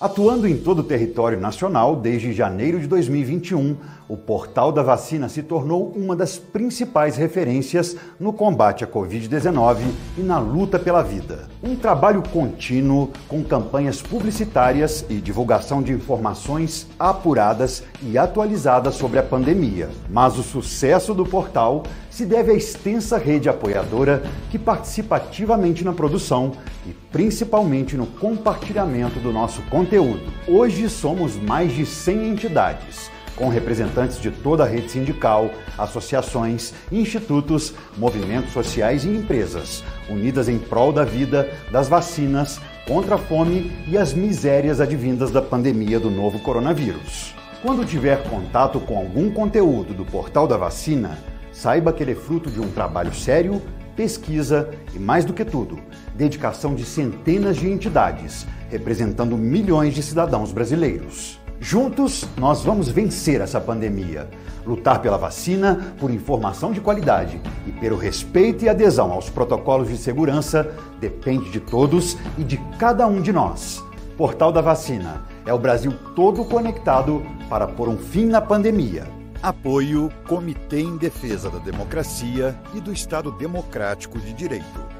Atuando em todo o território nacional desde janeiro de 2021, o Portal da Vacina se tornou uma das principais referências no combate à Covid-19 e na luta pela vida. Um trabalho contínuo com campanhas publicitárias e divulgação de informações apuradas e atualizadas sobre a pandemia. Mas o sucesso do portal se deve à extensa rede apoiadora que participa ativamente na produção e principalmente no compartilhamento do nosso conteúdo. Hoje somos mais de 100 entidades, com representantes de toda a rede sindical, associações, institutos, movimentos sociais e empresas, unidas em prol da vida, das vacinas, contra a fome e as misérias advindas da pandemia do novo coronavírus. Quando tiver contato com algum conteúdo do Portal da Vacina, saiba que ele é fruto de um trabalho sério, pesquisa e, mais do que tudo, dedicação de centenas de entidades, representando milhões de cidadãos brasileiros. Juntos, nós vamos vencer essa pandemia, lutar pela vacina, por informação de qualidade e pelo respeito e adesão aos protocolos de segurança depende de todos e de cada um de nós. Portal da Vacina é o Brasil todo conectado para pôr um fim na pandemia. Apoio Comitê em Defesa da Democracia e do Estado Democrático de Direito.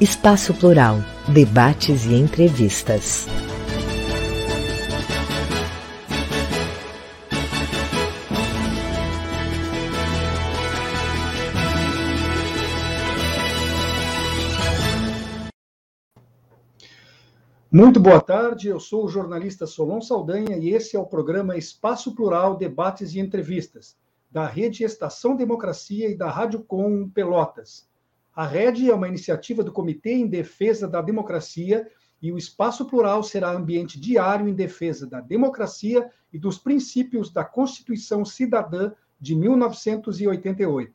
Espaço Plural, debates e entrevistas. Muito boa tarde, eu sou o jornalista Solon Saldanha e esse é o programa Espaço Plural, Debates e Entrevistas, da Rede Estação Democracia e da Rádio Com Pelotas. A RED é uma iniciativa do Comitê em Defesa da Democracia e o Espaço Plural será ambiente diário em defesa da democracia e dos princípios da Constituição Cidadã de 1988.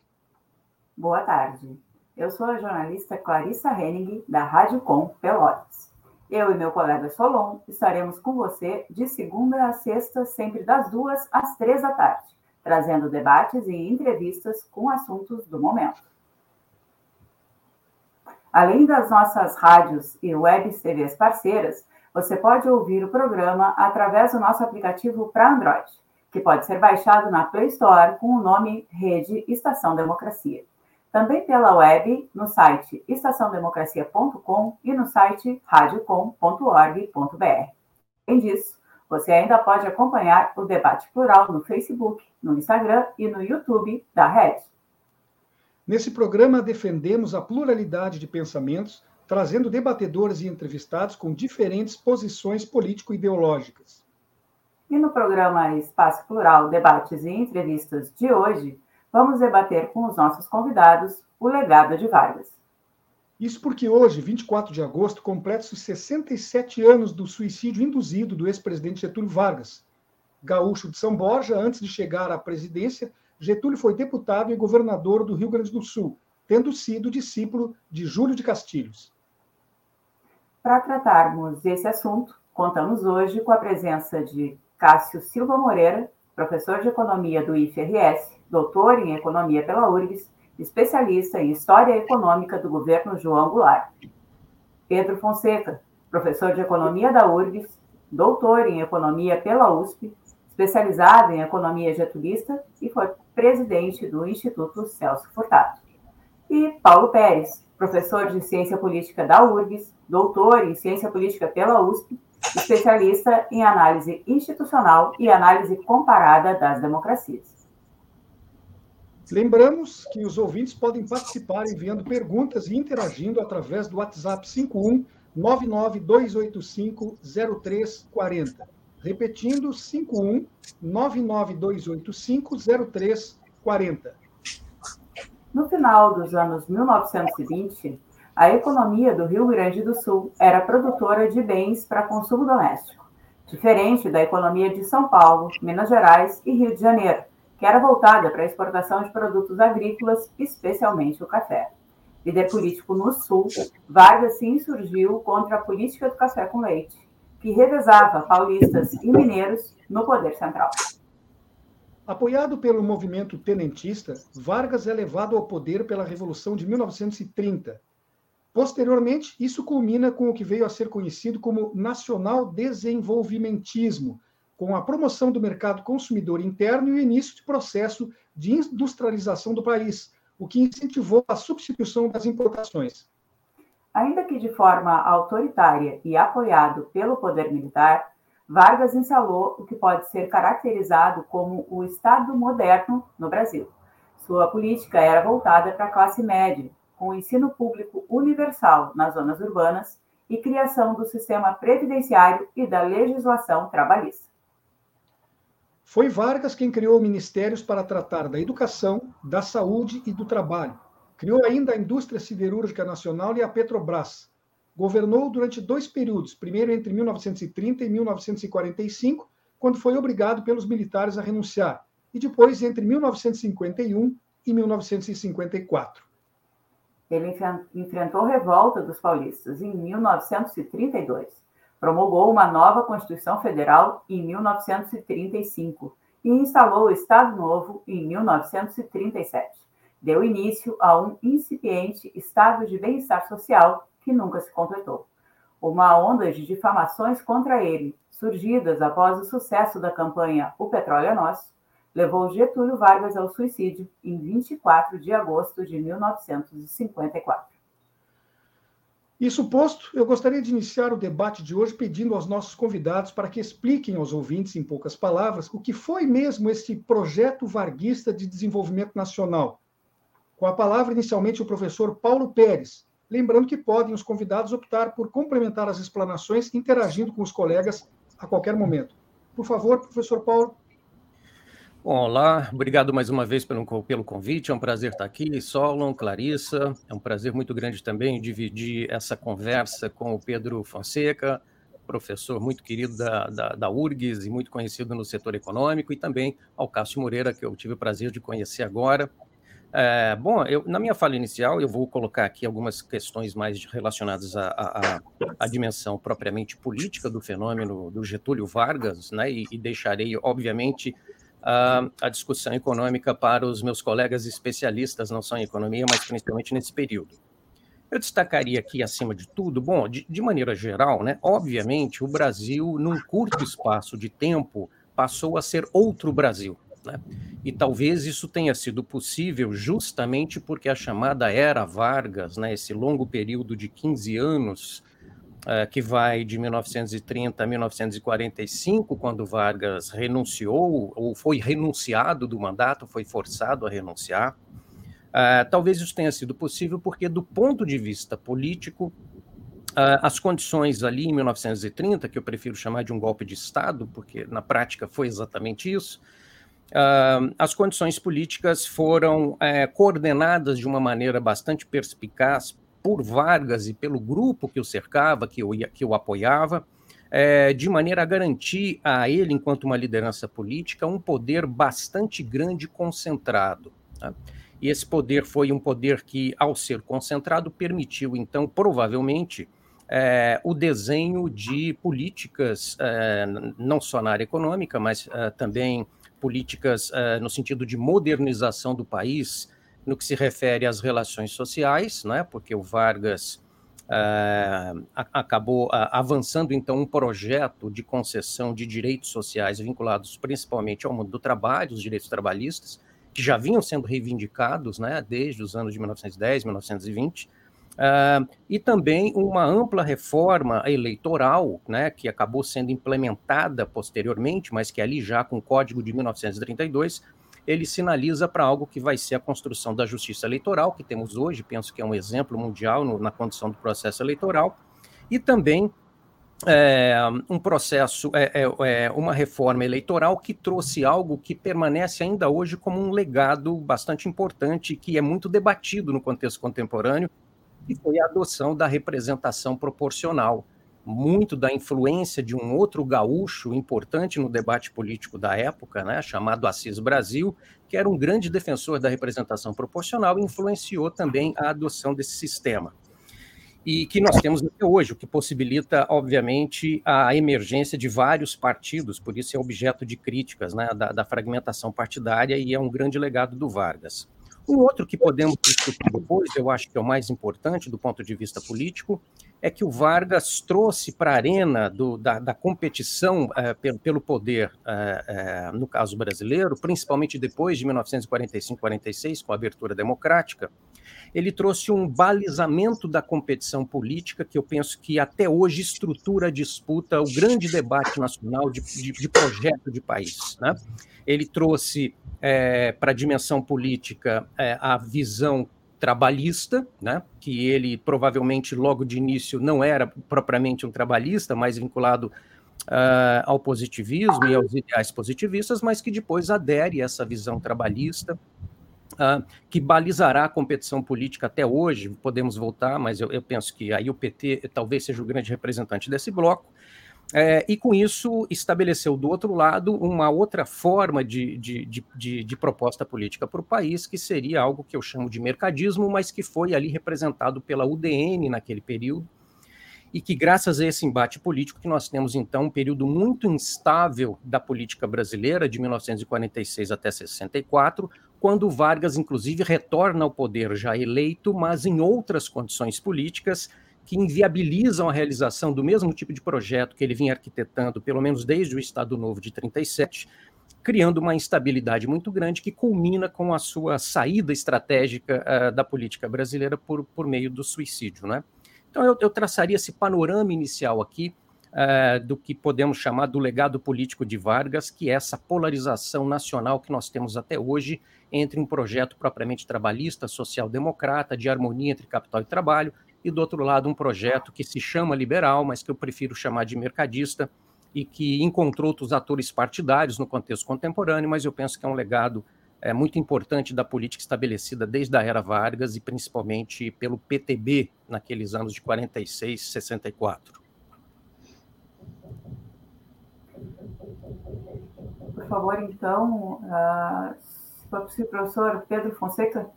Boa tarde. Eu sou a jornalista Clarissa Henning, da Rádio Com Pelotas. Eu e meu colega Solon estaremos com você de segunda a sexta, sempre das duas às três da tarde, trazendo debates e entrevistas com assuntos do momento. Além das nossas rádios e web TVs parceiras, você pode ouvir o programa através do nosso aplicativo para Android, que pode ser baixado na Play Store com o nome Rede Estação Democracia. Também pela web no site estaçãodemocracia.com e no site radiocom.org.br. Além disso, você ainda pode acompanhar o debate plural no Facebook, no Instagram e no YouTube da Rede. Nesse programa, defendemos a pluralidade de pensamentos, trazendo debatedores e entrevistados com diferentes posições político-ideológicas. E no programa Espaço Plural Debates e Entrevistas de hoje, vamos debater com os nossos convidados o legado de Vargas. Isso porque hoje, 24 de agosto, completa-se 67 anos do suicídio induzido do ex-presidente Getúlio Vargas. Gaúcho de São Borja, antes de chegar à presidência, Getúlio foi deputado e governador do Rio Grande do Sul, tendo sido discípulo de Júlio de Castilhos. Para tratarmos desse assunto, contamos hoje com a presença de Cássio Silva Moreira, professor de economia do IFRS, doutor em economia pela URGS, especialista em história econômica do governo João Goulart. Pedro Fonseca, professor de economia da URGS, doutor em economia pela USP, especializado em economia getulista e foi presidente do Instituto Celso Furtado. E Paulo Pérez, professor de ciência política da URGS, doutor em ciência política pela USP, especialista em análise institucional e análise comparada das democracias. Lembramos que os ouvintes podem participar enviando perguntas e interagindo através do WhatsApp 51 99285 0340. Repetindo, 51 99285 0340. No final dos anos 1920, a economia do Rio Grande do Sul era produtora de bens para consumo doméstico, diferente da economia de São Paulo, Minas Gerais e Rio de Janeiro, que era voltada para a exportação de produtos agrícolas, especialmente o café. Líder político no Sul, Vargas se insurgiu contra a política do café com leite, que revezava paulistas e mineiros no poder central. Apoiado pelo movimento tenentista, Vargas é levado ao poder pela Revolução de 1930. Posteriormente, isso culmina com o que veio a ser conhecido como nacional desenvolvimentismo, com a promoção do mercado consumidor interno e o início de processo de industrialização do país, o que incentivou a substituição das importações. Ainda que de forma autoritária e apoiado pelo poder militar, Vargas instalou o que pode ser caracterizado como o Estado moderno no Brasil. Sua política era voltada para a classe média, com ensino público universal nas zonas urbanas e criação do sistema previdenciário e da legislação trabalhista. Foi Vargas quem criou ministérios para tratar da educação, da saúde e do trabalho. Criou ainda a indústria siderúrgica nacional e a Petrobras. Governou durante dois períodos, primeiro entre 1930 e 1945, quando foi obrigado pelos militares a renunciar, e depois entre 1951 e 1954. Ele enfrentou revolta dos paulistas em 1932 promulgou uma nova Constituição Federal em 1935 e instalou o Estado Novo em 1937. Deu início a um incipiente estado de bem-estar social que nunca se completou. Uma onda de difamações contra ele, surgidas após o sucesso da campanha O Petróleo é Nosso, levou Getúlio Vargas ao suicídio em 24 de agosto de 1954. Isso posto, eu gostaria de iniciar o debate de hoje pedindo aos nossos convidados para que expliquem aos ouvintes, em poucas palavras, o que foi mesmo esse projeto varguista de desenvolvimento nacional. Com a palavra, inicialmente, o professor Paulo Pérez. Lembrando que podem os convidados optar por complementar as explanações interagindo com os colegas a qualquer momento. Por favor, professor Paulo. Olá, obrigado mais uma vez pelo, pelo convite, é um prazer estar aqui. Solon, Clarissa, é um prazer muito grande também dividir essa conversa com o Pedro Fonseca, professor muito querido da, da, da URGS e muito conhecido no setor econômico, e também ao Cássio Moreira, que eu tive o prazer de conhecer agora. É, bom, eu, na minha fala inicial, eu vou colocar aqui algumas questões mais relacionadas à, dimensão propriamente política do fenômeno do Getúlio Vargas, né, e, e deixarei, obviamente, a, a discussão econômica para os meus colegas especialistas, não só em economia, mas principalmente nesse período. Eu destacaria aqui, acima de tudo, bom, de, de maneira geral, né, obviamente, o Brasil, num curto espaço de tempo, passou a ser outro Brasil. Né? E talvez isso tenha sido possível justamente porque a chamada Era Vargas, né, esse longo período de 15 anos, uh, que vai de 1930 a 1945, quando Vargas renunciou, ou foi renunciado do mandato, foi forçado a renunciar. Uh, talvez isso tenha sido possível porque, do ponto de vista político, uh, as condições ali em 1930, que eu prefiro chamar de um golpe de Estado, porque na prática foi exatamente isso, Uh, as condições políticas foram uh, coordenadas de uma maneira bastante perspicaz por Vargas e pelo grupo que o cercava, que o, que o apoiava, é, de maneira a garantir a ele, enquanto uma liderança política, um poder bastante grande concentrado. Tá? E esse poder foi um poder que, ao ser concentrado, permitiu, então, provavelmente, é, o desenho de políticas, é, não só na área econômica, mas é, também políticas no sentido de modernização do país, no que se refere às relações sociais, né, porque o Vargas acabou avançando, então, um projeto de concessão de direitos sociais vinculados principalmente ao mundo do trabalho, os direitos trabalhistas, que já vinham sendo reivindicados né, desde os anos de 1910, 1920, Uh, e também uma ampla reforma eleitoral, né, que acabou sendo implementada posteriormente, mas que ali já com o Código de 1932, ele sinaliza para algo que vai ser a construção da justiça eleitoral, que temos hoje, penso que é um exemplo mundial no, na condição do processo eleitoral, e também é, um processo, é, é, é uma reforma eleitoral que trouxe algo que permanece ainda hoje como um legado bastante importante, que é muito debatido no contexto contemporâneo, que foi a adoção da representação proporcional. Muito da influência de um outro gaúcho importante no debate político da época, né, chamado Assis Brasil, que era um grande defensor da representação proporcional influenciou também a adoção desse sistema. E que nós temos até hoje, o que possibilita, obviamente, a emergência de vários partidos, por isso é objeto de críticas né, da, da fragmentação partidária e é um grande legado do Vargas. Um outro que podemos discutir depois, eu acho que é o mais importante do ponto de vista político, é que o Vargas trouxe para a arena do, da, da, competição é, pelo, pelo, poder, é, é, no caso brasileiro, principalmente depois de 1945-46, com a abertura democrática, ele trouxe um balizamento da competição política que eu penso que até hoje estrutura a disputa, o grande debate nacional de, de, de projeto de país. Né? Ele trouxe é, para a dimensão política é, a visão trabalhista, né, que ele provavelmente logo de início não era propriamente um trabalhista, mais vinculado uh, ao positivismo e aos ideais positivistas, mas que depois adere a essa visão trabalhista, uh, que balizará a competição política até hoje. Podemos voltar, mas eu, eu penso que aí o PT talvez seja o grande representante desse bloco. É, e com isso estabeleceu do outro lado uma outra forma de, de, de, de proposta política para o país, que seria algo que eu chamo de mercadismo, mas que foi ali representado pela UDN naquele período, e que graças a esse embate político que nós temos então um período muito instável da política brasileira de 1946 até 64, quando Vargas inclusive retorna ao poder já eleito, mas em outras condições políticas que inviabilizam a realização do mesmo tipo de projeto que ele vinha arquitetando, pelo menos desde o Estado Novo de 37, criando uma instabilidade muito grande que culmina com a sua saída estratégica uh, da política brasileira por, por meio do suicídio. Né? Então, eu, eu traçaria esse panorama inicial aqui uh, do que podemos chamar do legado político de Vargas, que é essa polarização nacional que nós temos até hoje entre um projeto propriamente trabalhista, social-democrata, de harmonia entre capital e trabalho, e do outro lado um projeto que se chama liberal, mas que eu prefiro chamar de mercadista e que encontrou outros atores partidários no contexto contemporâneo, mas eu penso que é um legado é, muito importante da política estabelecida desde a era Vargas e principalmente pelo PTB naqueles anos de 46, 64. Por favor, então, uh, se for possível, professor Pedro Fonseca.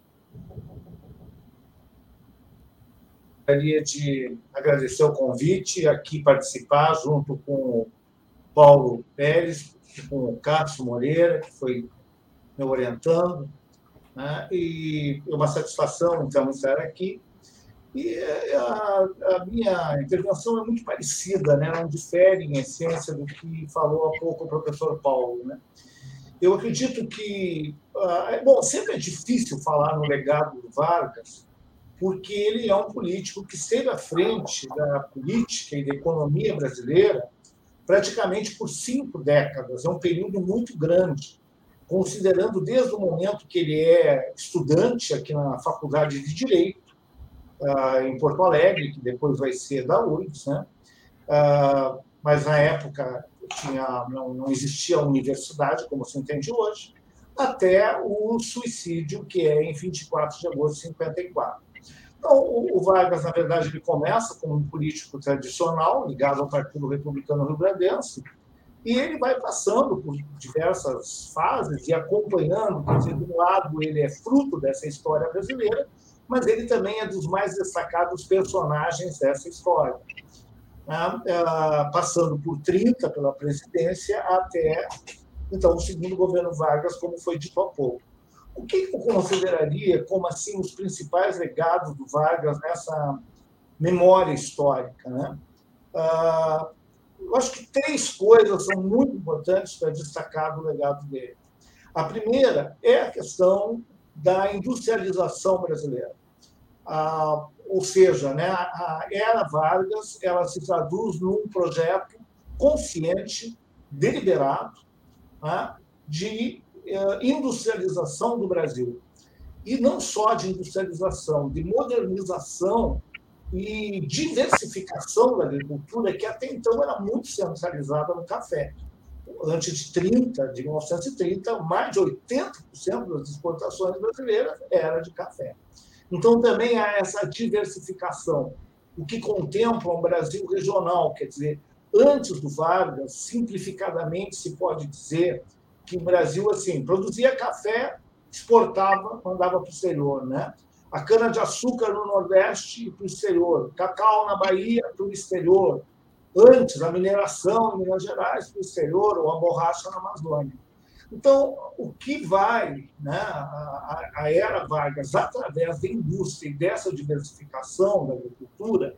gostaria de agradecer o convite aqui participar junto com o Paulo Pérez, com o Cássio Moreira, que foi me orientando, né? e é uma satisfação, então, estar aqui. E é, a, a, minha intervenção é muito parecida, né? não difere em essência do que falou há pouco o professor Paulo. Né? Eu acredito que, ah, bom, sempre é difícil falar no legado do Vargas, porque ele é um político que esteve à frente da política e da economia brasileira praticamente por cinco décadas. É um período muito grande, considerando desde o momento que ele é estudante aqui na Faculdade de Direito, ah, em Porto Alegre, que depois vai ser da URGS, né? Ah, mas na época tinha, não, não existia universidade, como se entende hoje, até o suicídio, que é em 24 de agosto de 54. Então, o Vargas, na verdade, ele começa como um político tradicional, ligado ao Partido Republicano Rio Grandense, E ele vai passando por diversas fases e acompanhando, quer dizer, de um lado ele é fruto dessa história brasileira, mas ele também é dos mais destacados personagens dessa história. Né? É, passando por 30 pela presidência até então o segundo governo Vargas, como foi dito há pouco. O que eu consideraria como assim os principais legados do Vargas nessa memória histórica, né? Ah, eu acho que três coisas são muito importantes para destacar do legado dele. A primeira é a questão da industrialização brasileira. Ah, ou seja, né, a era Vargas ela se traduz num projeto consciente, deliberado, né, de eh, industrialização do Brasil. E não só de industrialização, de modernização e diversificação da agricultura, que até então era muito centralizada no café. Antes de 30, de 1930, mais de 80% das exportações brasileiras era de café. Então também há essa diversificação, o que contempla um Brasil regional, quer dizer, antes do Vargas, simplificadamente se pode dizer que o Brasil assim produzia café, exportava, mandava para o exterior, né? A cana-de-açúcar no Nordeste e para o exterior, cacau na Bahia para o exterior, antes a mineração em Minas Gerais para o exterior, ou a borracha na Amazônia. Então, o que vai, né, a, a era Vargas, através da indústria e dessa diversificação da agricultura,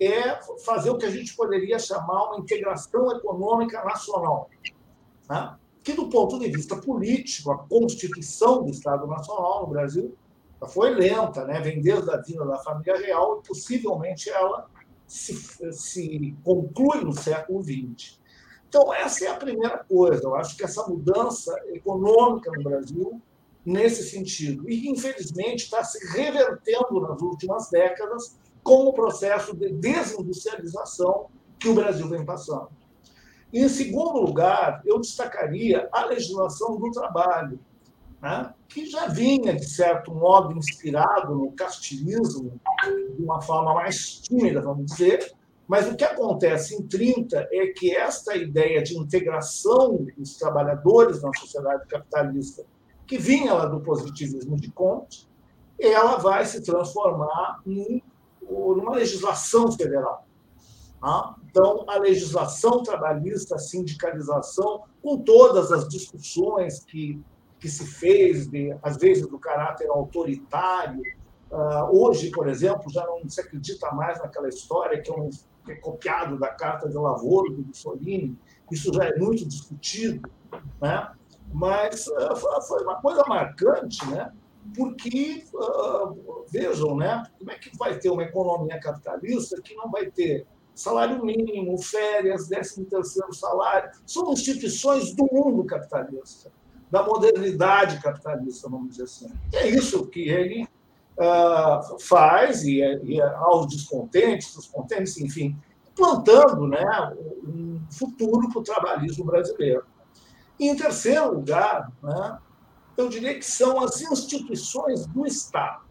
é fazer o que a gente poderia chamar uma integração econômica nacional. Né? Que, do ponto de vista político, a constituição do Estado Nacional no Brasil foi lenta, né? vem desde a vinda da família real e possivelmente ela se, se conclui no século XX. Então, essa é a primeira coisa. Eu acho que essa mudança econômica no Brasil, nesse sentido, e infelizmente está se revertendo nas últimas décadas com o processo de desindustrialização que o Brasil vem passando. Em segundo lugar, eu destacaria a legislação do trabalho, né, que já vinha, de certo modo, inspirado no castilismo, de uma forma mais tímida, vamos dizer, mas o que acontece em 30 é que esta ideia de integração dos trabalhadores na sociedade capitalista, que vinha lá do positivismo de Comte, ela vai se transformar em numa legislação federal. Tá? Então, a legislação trabalhista, a sindicalização, com todas as discussões que que se fez, de, às vezes do caráter autoritário. Uh, hoje, por exemplo, já não se acredita mais naquela história que é, um, que é copiado da Carta de Lavoro do Mussolini. Isso já é muito discutido, né? mas uh, foi uma coisa marcante, né? porque, uh, vejam, né? como é que vai ter uma economia capitalista que não vai ter salário mínimo, férias, décimo terceiro salário, são instituições do mundo capitalista da modernidade capitalista, vamos dizer assim. É isso que ele uh, faz, e, é, e é aos descontentes, os contentes, enfim, plantando né, um futuro para o trabalhismo brasileiro. E, em terceiro lugar, né, eu diria que são as instituições do Estado.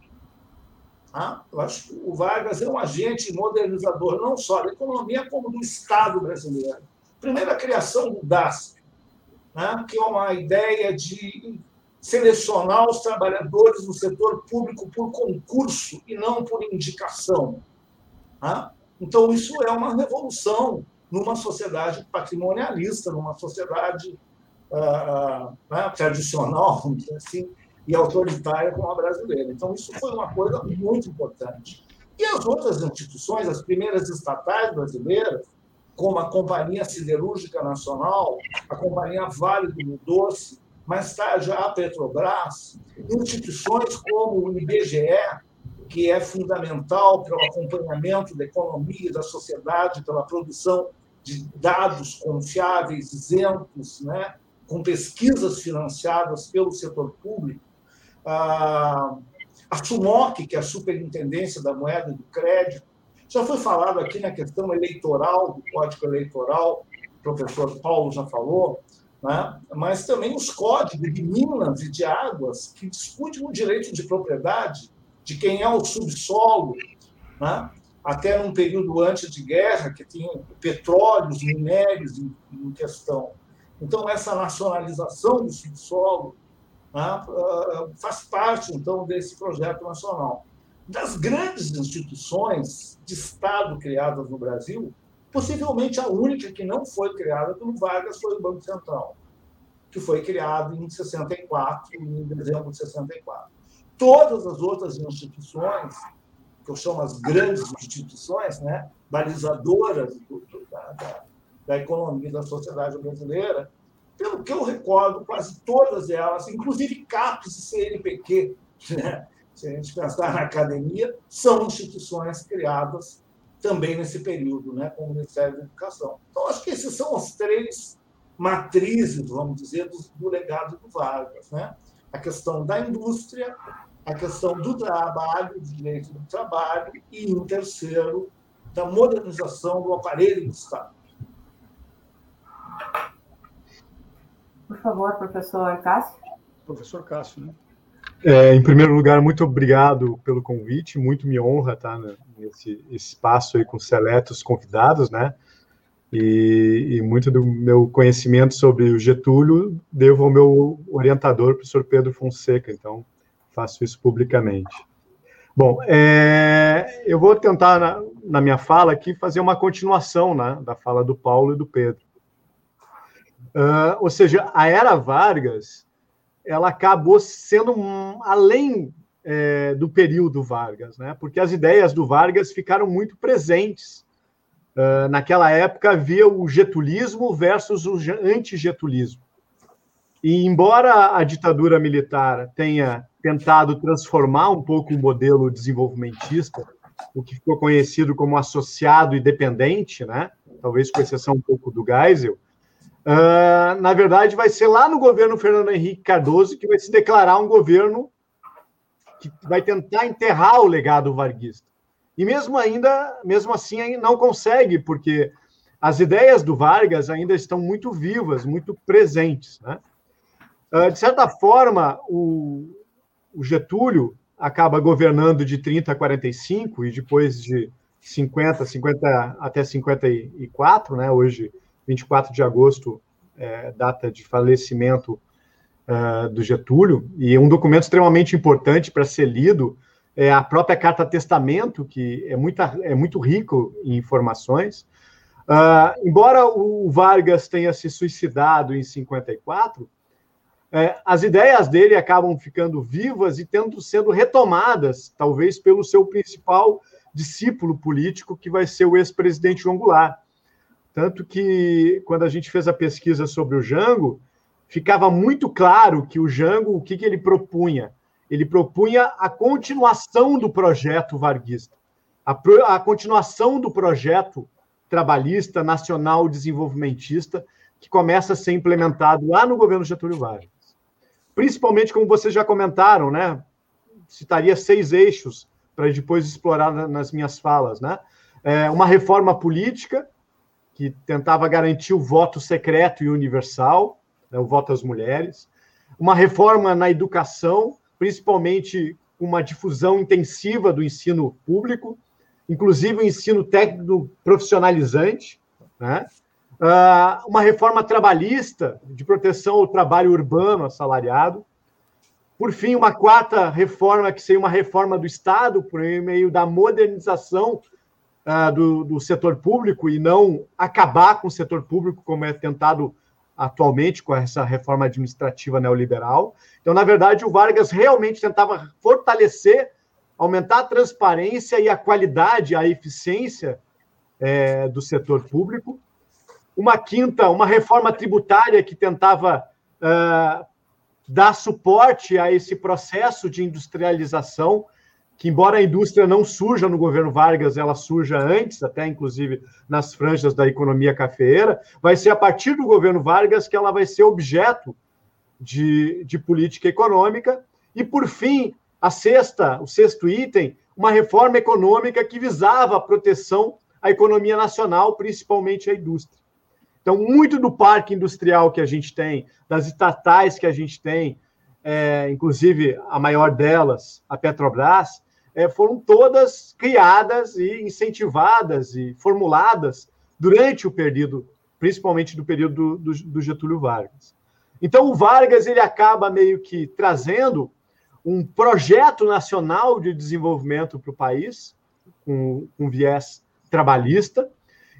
Tá? Eu acho que o Vargas é um agente modernizador não só da economia, como do Estado brasileiro. Primeiro, a criação do DASP, né, que é uma ideia de selecionar os trabalhadores do setor público por concurso e não por indicação. Né? Então, isso é uma revolução numa sociedade patrimonialista, numa sociedade uh, né, tradicional, assim, e autoritária como a brasileira. Então, isso foi uma coisa muito importante. E as outras instituições, as primeiras estatais brasileiras, como a Companhia Siderúrgica Nacional, a Companhia Vale do Doce, mais tarde a Petrobras, instituições como o IBGE, que é fundamental para o acompanhamento da economia e da sociedade, pela produção de dados confiáveis, isentos, né, com pesquisas financiadas pelo setor público. A, a SUMOC, que é a Superintendência da Moeda e do Crédito, já foi falado aqui na questão eleitoral, do Código Eleitoral, o professor Paulo já falou, né? mas também os códigos de minas e de águas que discutem o direito de propriedade de quem é o subsolo, né? até num período antes de guerra, que tinha petróleo, minérios em, em questão. Então, essa nacionalização do subsolo né, ah, faz parte, então, desse projeto nacional. Das grandes instituições de Estado criadas no Brasil, possivelmente a única que não foi criada pelo Vargas foi o Banco Central, que foi criado em 64, em dezembro de 64. Todas as outras instituições, que eu chamo as grandes instituições, né, balizadoras do, do, da, da, da economia da sociedade brasileira, pelo que eu recordo, quase todas elas, inclusive CAPES e CNPq, né? Se a gente pensar na academia, são instituições criadas também nesse período, né, com o Ministério da Educação. Então, acho que esses são os três matrizes, vamos dizer, do, do legado do Vargas. Né? A questão da indústria, a questão do trabalho, do direito do trabalho, e, em terceiro, da modernização do aparelho do Estado. Por favor, professor Cássio. Professor Cássio, né? É, em primeiro lugar, muito obrigado pelo convite, muito me honra estar nesse espaço aí com seletos convidados, né? E, e, muito do meu conhecimento sobre o Getúlio devo ao meu orientador, professor Pedro Fonseca, então faço isso publicamente. Bom, é, eu vou tentar, na, na, minha fala aqui, fazer uma continuação né, da fala do Paulo e do Pedro. Uh, ou seja, a era Vargas ela acabou sendo um, além é, do período Vargas, né? porque as ideias do Vargas ficaram muito presentes. Uh, naquela época havia o getulismo versus o antigetulismo. E embora a ditadura militar tenha tentado transformar um pouco o modelo desenvolvimentista, o que ficou conhecido como associado e dependente, né? talvez com exceção um pouco do Geisel, Uh, na verdade, vai ser lá no governo Fernando Henrique Cardoso que vai se declarar um governo que vai tentar enterrar o legado varguista. E mesmo ainda, mesmo assim, não consegue, porque as ideias do Vargas ainda estão muito vivas, muito presentes. Né? Uh, de certa forma, o, o Getúlio acaba governando de 30 a 45 e depois de 50, 50 até 54, né? Hoje 24 de agosto, é, data de falecimento uh, do Getúlio, e um documento extremamente importante para ser lido é a própria Carta Testamento, que é, muita, é muito rico em informações. Uh, embora o Vargas tenha se suicidado em 54, é, as ideias dele acabam ficando vivas e tendo sendo retomadas, talvez pelo seu principal discípulo político, que vai ser o ex-presidente João Goulart. Tanto que, quando a gente fez a pesquisa sobre o Jango, ficava muito claro que o Jango, o que, que ele propunha? Ele propunha a continuação do projeto varguista, a, pro, a continuação do projeto trabalhista, nacional, desenvolvimentista, que começa a ser implementado lá no governo Getúlio Vargas. Principalmente, como vocês já comentaram, né? Citaria seis eixos para depois explorar nas minhas falas, né? É uma reforma política, que tentava garantir o voto secreto e universal, né, o voto às mulheres, uma reforma na educação, principalmente uma difusão intensiva do ensino público, inclusive o ensino técnico profissionalizante, né? Uh, uma reforma trabalhista de proteção ao trabalho urbano assalariado. Por fim, uma quarta reforma, que seria uma reforma do Estado, por meio da modernização uh, do, do setor público e não acabar com o setor público, como é tentado atualmente com essa reforma administrativa neoliberal. Então, na verdade, o Vargas realmente tentava fortalecer, aumentar a transparência e a qualidade, a eficiência é, do setor público. Uma quinta, uma reforma tributária que tentava uh, dar suporte a esse processo de industrialização que embora a indústria não surja no governo Vargas, ela surja antes, até inclusive nas franjas da economia cafeeira, vai ser a partir do governo Vargas que ela vai ser objeto de, de política econômica. E, por fim, a sexta, o sexto item, uma reforma econômica que visava a proteção à economia nacional, principalmente à indústria. Então, muito do parque industrial que a gente tem, das estatais que a gente tem, é, inclusive a maior delas, a Petrobras, é, foram todas criadas e incentivadas e formuladas durante o período, principalmente do período do, do, do Getúlio Vargas. Então, o Vargas ele acaba meio que trazendo um projeto nacional de desenvolvimento para o país, com, com viés trabalhista,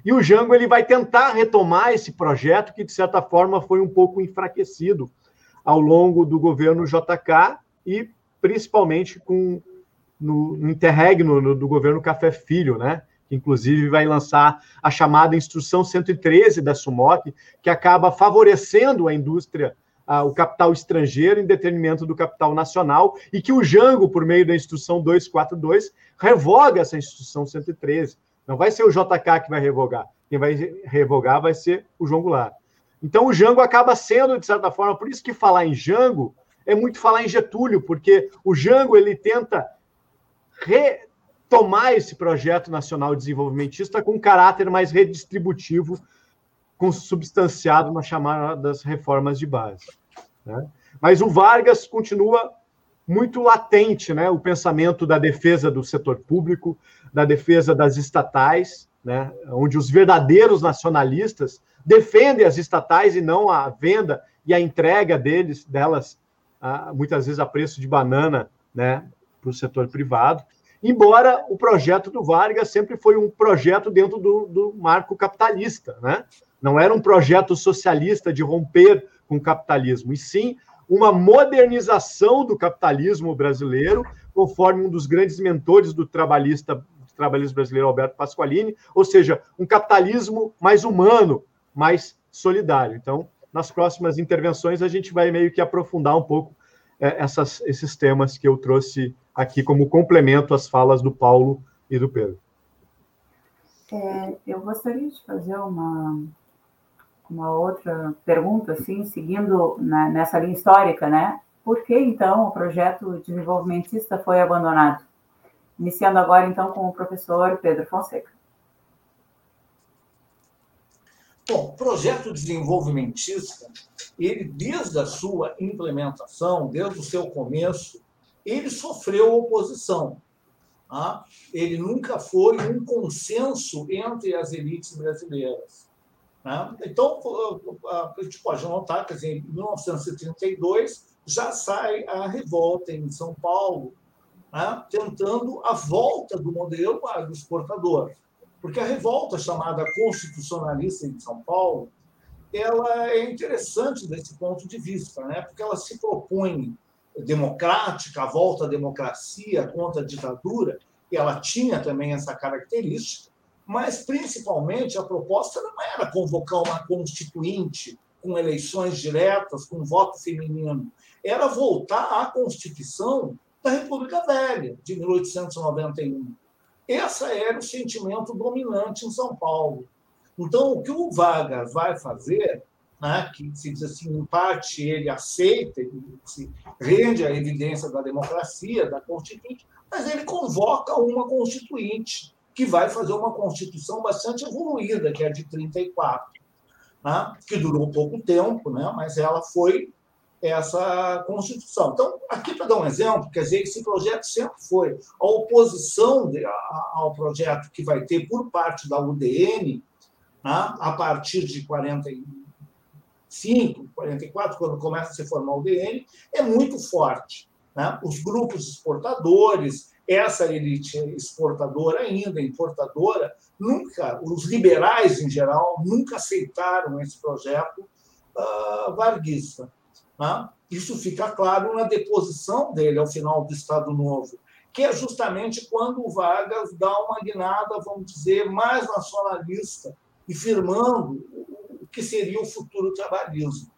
e o Jango ele vai tentar retomar esse projeto que, de certa forma, foi um pouco enfraquecido ao longo do governo JK e principalmente com no, no interregno no, do governo Café Filho, né? que inclusive vai lançar a chamada Instrução 113 da SUMOC, que acaba favorecendo a indústria, o capital estrangeiro em detrimento do capital nacional, e que o Jango, por meio da Instrução 242, revoga essa Instrução 113. Não vai ser o JK que vai revogar. Quem vai revogar vai ser o João Goulart. Então, o Jango acaba sendo, de certa forma, por isso que falar em Jango é muito falar em Getúlio, porque o Jango ele tenta retomar esse projeto nacional desenvolvimentista com caráter mais redistributivo, consubstanciado nas chamadas reformas de base. Né? Mas o Vargas continua muito latente né? o pensamento da defesa do setor público, da defesa das estatais, né? onde os verdadeiros nacionalistas defendem as estatais e não a venda e a entrega deles delas, muitas vezes a preço de banana, né? Para o setor privado, embora o projeto do Vargas sempre foi um projeto dentro do, do marco capitalista, né? Não era um projeto socialista de romper com o capitalismo, e sim uma modernização do capitalismo brasileiro, conforme um dos grandes mentores do trabalhista, do trabalhista brasileiro, Alberto Pasqualini, ou seja, um capitalismo mais humano, mais solidário. Então, nas próximas intervenções, a gente vai meio que aprofundar um pouco é, essas, esses temas que eu trouxe aqui como complemento às falas do Paulo e do Pedro. É, eu gostaria de fazer uma, uma outra pergunta, assim, seguindo na, nessa linha histórica, né? Por que, então, o projeto desenvolvimentista foi abandonado? Iniciando agora, então, com o professor Pedro Fonseca. Bom, o projeto desenvolvimentista, ele, desde a sua implementação, desde o seu começo, ele sofreu oposição. Tá? Ele nunca foi um consenso entre as elites brasileiras. Né? Então, a gente pode notar que assim, em 1932 já sai a revolta em São Paulo, né? tentando a volta do modelo agroexportador. Porque a revolta chamada constitucionalista em São Paulo ela é interessante desse ponto de vista, né? porque ela se propõe democrática, a volta à democracia contra a ditadura, e ela tinha também essa característica, mas principalmente a proposta não era convocar uma constituinte com eleições diretas, com voto feminino, era voltar à Constituição da República Velha, de 1891. Esse era o sentimento dominante em São Paulo. Então, o que o Vargas vai fazer né, que se diz assim, em parte ele aceita, ele se rende à evidência da democracia, da Constituinte, mas ele convoca uma Constituinte, que vai fazer uma Constituição bastante evoluída, que é a de 34, né, que durou pouco tempo, né, mas ela foi essa Constituição. Então, aqui para dar um exemplo, quer dizer, esse projeto sempre foi a oposição ao projeto que vai ter por parte da UDN, né, a partir de 40 45, 44, quando começa a se formar o DN, é muito forte. Né? Os grupos exportadores, essa elite exportadora ainda, importadora, nunca, os liberais em geral, nunca aceitaram esse projeto uh, varguista. Né? Isso fica claro na deposição dele ao final do Estado Novo, que é justamente quando o Vargas dá uma guinada, vamos dizer, mais nacionalista e firmando que seria o futuro trabalhismo.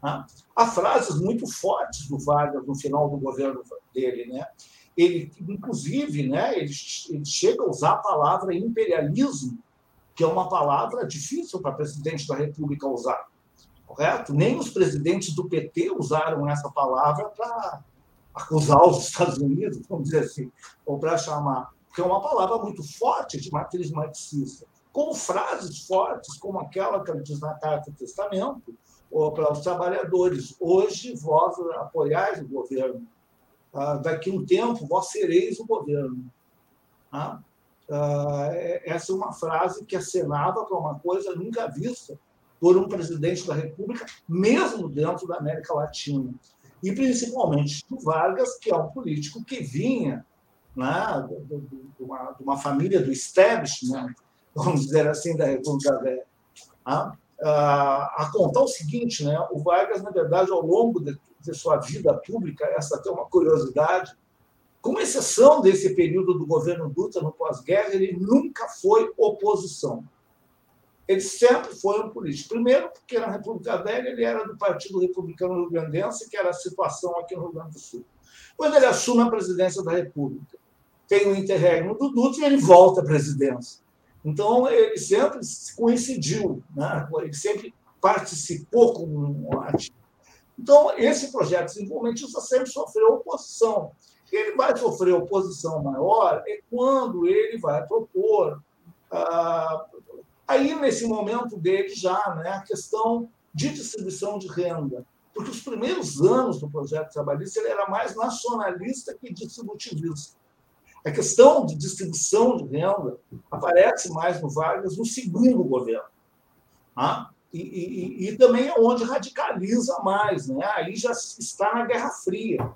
Tá? Há frases muito fortes do Vargas no final do governo dele. Né? Ele, inclusive, né, ele, ele chega a usar a palavra imperialismo, que é uma palavra difícil para presidente da República usar. Correto? Nem os presidentes do PT usaram essa palavra para acusar os Estados Unidos, vamos dizer assim, ou para chamar, porque é uma palavra muito forte de matriz marxista com frases fortes, como aquela que ele diz na Carta do Testamento, ou para os trabalhadores. Hoje, vós apoiais o governo. ah, daqui a um tempo vós sereis o governo. Ah, ah, essa é uma frase que acenava para uma coisa nunca vista por um presidente da República, mesmo dentro da América Latina. E principalmente do Vargas, que é um político que vinha né, de, uma, de uma família do establishment, vamos dizer assim, da República Velha. Ah, a contar o seguinte, né, o Vargas, na verdade, ao longo de, de sua vida pública, essa até uma curiosidade, com exceção desse período do governo Dutra no pós-guerra, ele nunca foi oposição. Ele sempre foi um político. Primeiro, porque na República Velha ele era do Partido Republicano Rio Grandense, que era a situação aqui no Rio Grande do Sul. Quando ele assume a presidência da República, tem o interregno do Dutra e ele volta à presidência. Então, ele sempre coincidiu, né? ele sempre participou como um ativo. Então, esse projeto de desenvolvimento sempre sofreu oposição. Ele vai sofrer oposição maior é quando ele vai propor. Ah, aí, nesse momento dele, já né, a questão de distribuição de renda. Porque os primeiros anos do projeto trabalhista ele era mais nacionalista que distributivista. A questão de distribuição de renda aparece mais no Vargas no segundo governo. Tá? E, e, e, também é onde radicaliza mais. Né? Aí já está na Guerra Fria.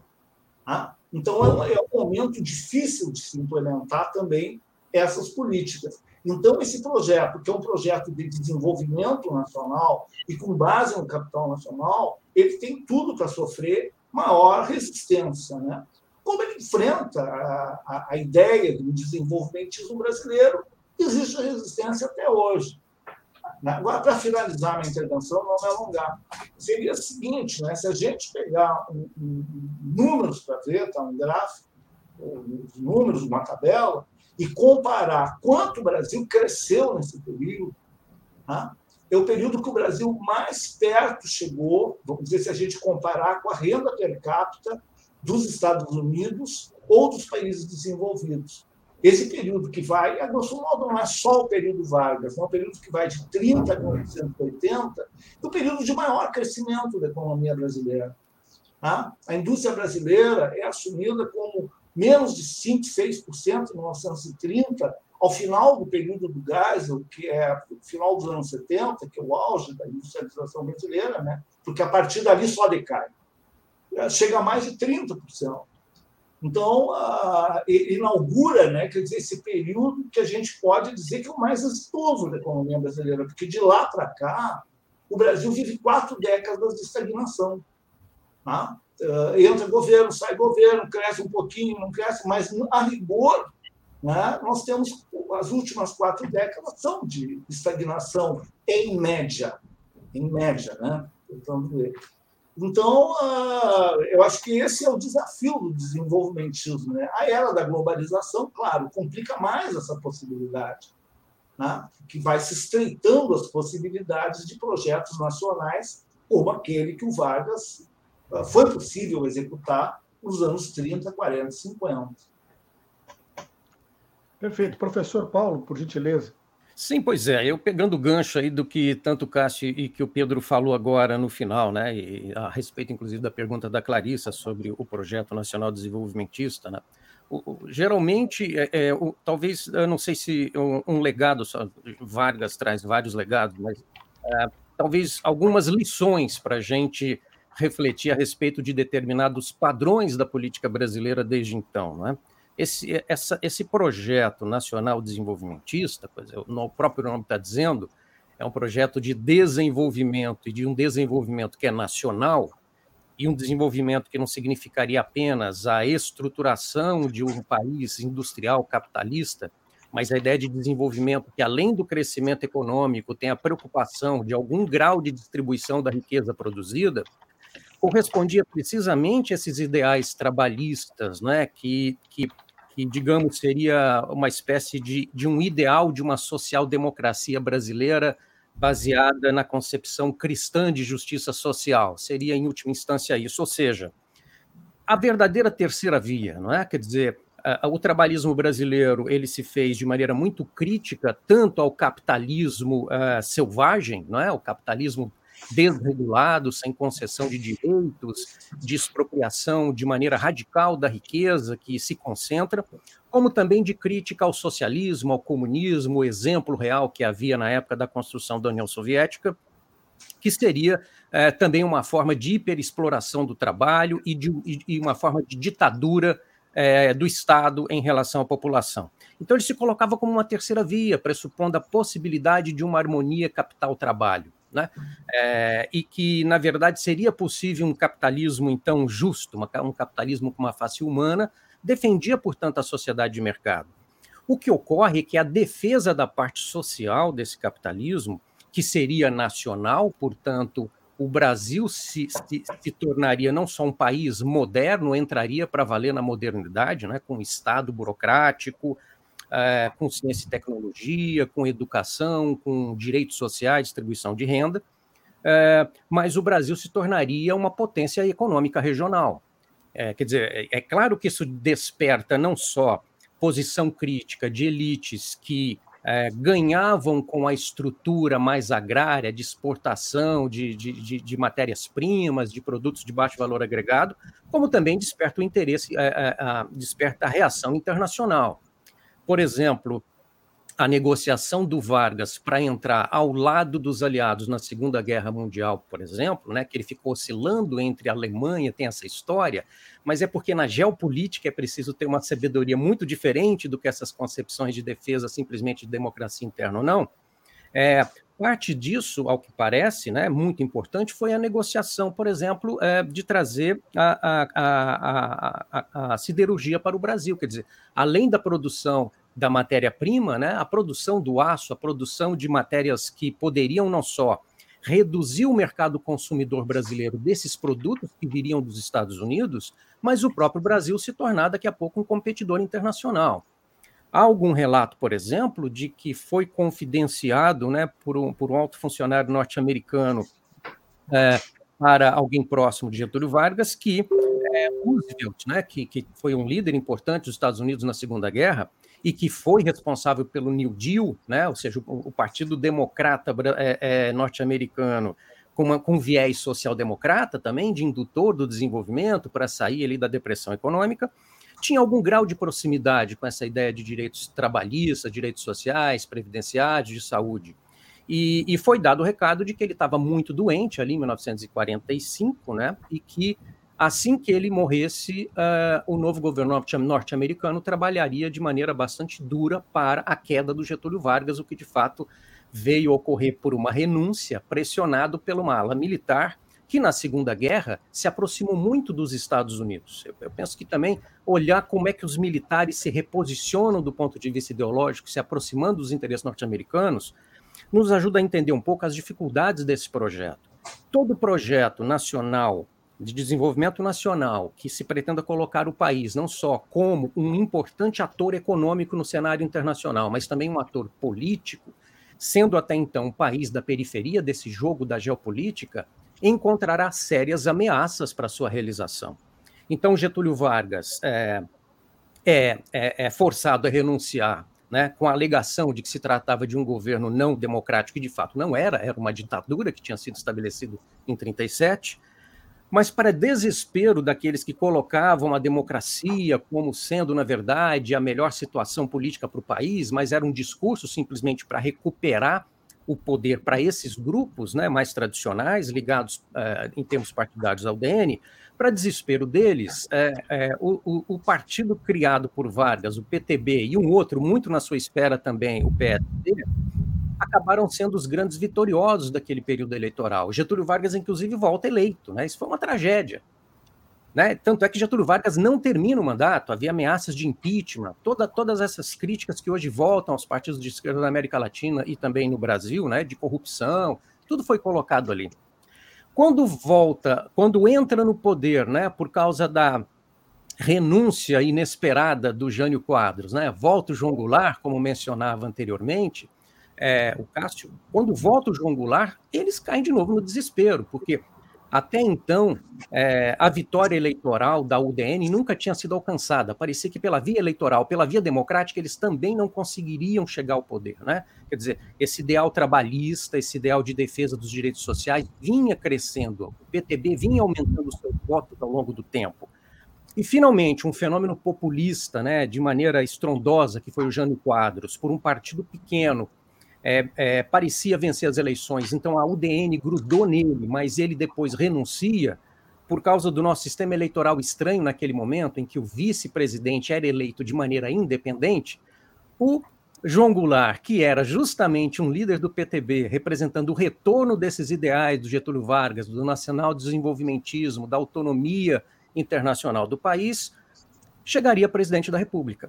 Tá? Então, é, é um momento difícil de se implementar também essas políticas. Então, esse projeto, que é um projeto de desenvolvimento nacional e com base no capital nacional, ele tem tudo para sofrer maior resistência. Né? Como ele enfrenta a, a, a ideia do desenvolvimentismo brasileiro, existe resistência até hoje. Agora, para finalizar minha intervenção, não me alongar, seria o seguinte: né, se a gente pegar um, um, números para ver, tá, um gráfico, os números, uma tabela, e comparar quanto o Brasil cresceu nesse período, tá, é o período que o Brasil mais perto chegou, vamos dizer, se a gente comparar com a renda per capita dos Estados Unidos ou dos países desenvolvidos. Esse período que vai, a grosso modo, não é só o período Vargas, é um período que vai de 30 a 1980, o período de maior crescimento da economia brasileira. Tá? A indústria brasileira é assumida como menos de 5, 6% em 1930, ao final do período do gás, que é o final dos anos 70, que é o auge da industrialização brasileira, né? porque a partir dali só decai. Chega a mais de 30%. Então, inaugura, né, quer dizer, esse período que a gente pode dizer que é o mais exitoso da economia brasileira, porque de lá para cá, o Brasil vive quatro décadas de estagnação. Tá? Uh, entra governo, sai governo, cresce um pouquinho, não cresce, mas a rigor, né, nós temos as últimas quatro décadas são de estagnação em média, em média, né? Ver. Então, ah, eu acho que esse é o desafio do desenvolvimentismo. Né? A era da globalização, claro, complica mais essa possibilidade, né? que vai se estreitando as possibilidades de projetos nacionais, como aquele que o Vargas ah, foi possível executar nos anos 30, 40, 50. Perfeito. Professor Paulo, por gentileza. Sim, pois é. Eu pegando o gancho aí do que tanto o Cássio e que o Pedro falou agora no final, né, e a respeito inclusive da pergunta da Clarissa sobre o projeto nacional desenvolvimentista, né, o, o, geralmente, é, é, o, talvez, eu não sei se um, um, legado, só, Vargas traz vários legados, mas é, talvez algumas lições para a gente refletir a respeito de determinados padrões da política brasileira desde então, né? Esse, essa, esse projeto nacional desenvolvimentista, o próprio nome está dizendo, é um projeto de desenvolvimento e de um desenvolvimento que é nacional e um desenvolvimento que não significaria apenas a estruturação de um país industrial capitalista, mas a ideia de desenvolvimento que, além do crescimento econômico, tem a preocupação de algum grau de distribuição da riqueza produzida, correspondia precisamente a esses ideais trabalhistas, né, que, que, que digamos, seria uma espécie de, de um ideal de uma social-democracia brasileira baseada na concepção cristã de justiça social. Seria, em última instância, isso. Ou seja, a verdadeira terceira via, não é? Quer dizer, o trabalhismo brasileiro ele se fez de maneira muito crítica tanto ao capitalismo uh, selvagem, não é? O capitalismo desregulado, sem concessão de direitos, de expropriação de maneira radical da riqueza que se concentra, como também de crítica ao socialismo, ao comunismo, o exemplo real que havia na época da construção da União Soviética, que seria é, também uma forma de hiperexploração do trabalho e, de, e uma forma de ditadura é, do Estado em relação à população. Então ele se colocava como uma terceira via, pressupondo a possibilidade de uma harmonia capital-trabalho. Né? É, e que, na verdade, seria possível um capitalismo, então, justo, uma, um capitalismo com uma face humana, defendia, portanto, a sociedade de mercado. O que ocorre é que a defesa da parte social desse capitalismo, que seria nacional, portanto, o Brasil se, se, se, tornaria não só um país moderno, entraria para valer na modernidade, né, com Estado burocrático, é, com ciência e tecnologia, com educação, com direitos sociais, distribuição de renda, é, mas o Brasil se tornaria uma potência econômica regional. É, quer dizer, é, é claro que isso desperta não só posição crítica de elites que é, ganhavam com a estrutura mais agrária de exportação de, de, de, de matérias-primas, de produtos de baixo valor agregado, como também desperta o interesse, é, é, desperta a reação internacional. Por exemplo, a negociação do Vargas para entrar ao lado dos aliados na Segunda Guerra Mundial, por exemplo, né, que ele ficou oscilando entre a Alemanha, tem essa história, mas é porque na geopolítica é preciso ter uma sabedoria muito diferente do que essas concepções de defesa simplesmente de democracia interna ou não. É, parte disso, ao que parece, né, muito importante, foi a negociação, por exemplo, é, de trazer a, a, a, a, siderurgia para o Brasil. Quer dizer, além da produção da matéria-prima, né, a produção do aço, a produção de matérias que poderiam não só reduzir o mercado consumidor brasileiro desses produtos que viriam dos Estados Unidos, mas o próprio Brasil se tornar daqui a pouco um competidor internacional. Há algum relato, por exemplo, de que foi confidenciado né, por, um, por um alto funcionário norte-americano é, para alguém próximo de Getúlio Vargas que é, Roosevelt, né, que, que foi um líder importante dos Estados Unidos na Segunda Guerra, e que foi responsável pelo New Deal, né, ou seja, o, o Partido Democrata é, é, norte-americano, com, com viés social-democrata também, de indutor do desenvolvimento para sair ali da depressão econômica, tinha algum grau de proximidade com essa ideia de direitos trabalhistas, direitos sociais, previdenciários, de saúde. E, e foi dado o recado de que ele estava muito doente ali em 1945, né, e que Assim que ele morresse, uh, o novo governo norte-americano trabalharia de maneira bastante dura para a queda do Getúlio Vargas, o que de fato veio ocorrer por uma renúncia, pressionado pela uma ala militar que na Segunda Guerra se aproximou muito dos Estados Unidos. Eu, eu, penso que também olhar como é que os militares se reposicionam do ponto de vista ideológico, se aproximando dos interesses norte-americanos, nos ajuda a entender um pouco as dificuldades desse projeto. Todo projeto nacional de desenvolvimento nacional que se pretenda colocar o país não só como um importante ator econômico no cenário internacional, mas também um ator político, sendo até então um país da periferia desse jogo da geopolítica, encontrará sérias ameaças para sua realização. Então, Getúlio Vargas é, é, é, é forçado a renunciar né, com a alegação de que se tratava de um governo não democrático, e de fato não era, era uma ditadura que tinha sido estabelecida em 37, mas para desespero daqueles que colocavam a democracia como sendo, na verdade, a melhor situação política para o país, mas era um discurso simplesmente para recuperar o poder para esses grupos né, mais tradicionais, ligados uh, em termos partidários ao DN, para desespero deles, é, é, o, o, partido criado por Vargas, o PTB, e um outro, muito na sua espera também, o PSD, acabaram sendo os grandes vitoriosos daquele período eleitoral. Getúlio Vargas, inclusive, volta eleito. Né? Isso foi uma tragédia. Né? Tanto é que Getúlio Vargas não termina o mandato, havia ameaças de impeachment, toda, todas essas críticas que hoje voltam aos partidos de esquerda da América Latina e também no Brasil, né, de corrupção, tudo foi colocado ali. Quando volta, quando entra no poder, né, por causa da renúncia inesperada do Jânio Quadros, né, volta o João Goulart, como mencionava anteriormente, é, o Cássio, quando volta o João Goulart, eles caem de novo no desespero, porque Até então, é, a vitória eleitoral da UDN nunca tinha sido alcançada. Parecia que pela via eleitoral, pela via democrática, eles também não conseguiriam chegar ao poder. Né? Quer dizer, esse ideal trabalhista, esse ideal de defesa dos direitos sociais vinha crescendo. O PTB vinha aumentando o seu voto ao longo do tempo. E, finalmente, um fenômeno populista, né, de maneira estrondosa, que foi o Jânio Quadros, por um partido pequeno, é, é, parecia vencer as eleições, então a UDN grudou nele, mas ele depois renuncia por causa do nosso sistema eleitoral estranho naquele momento, em que o vice-presidente era eleito de maneira independente, o João Goulart, que era justamente um líder do PTB, representando o retorno desses ideais do Getúlio Vargas, do nacional desenvolvimentismo, da autonomia internacional do país, chegaria presidente da República.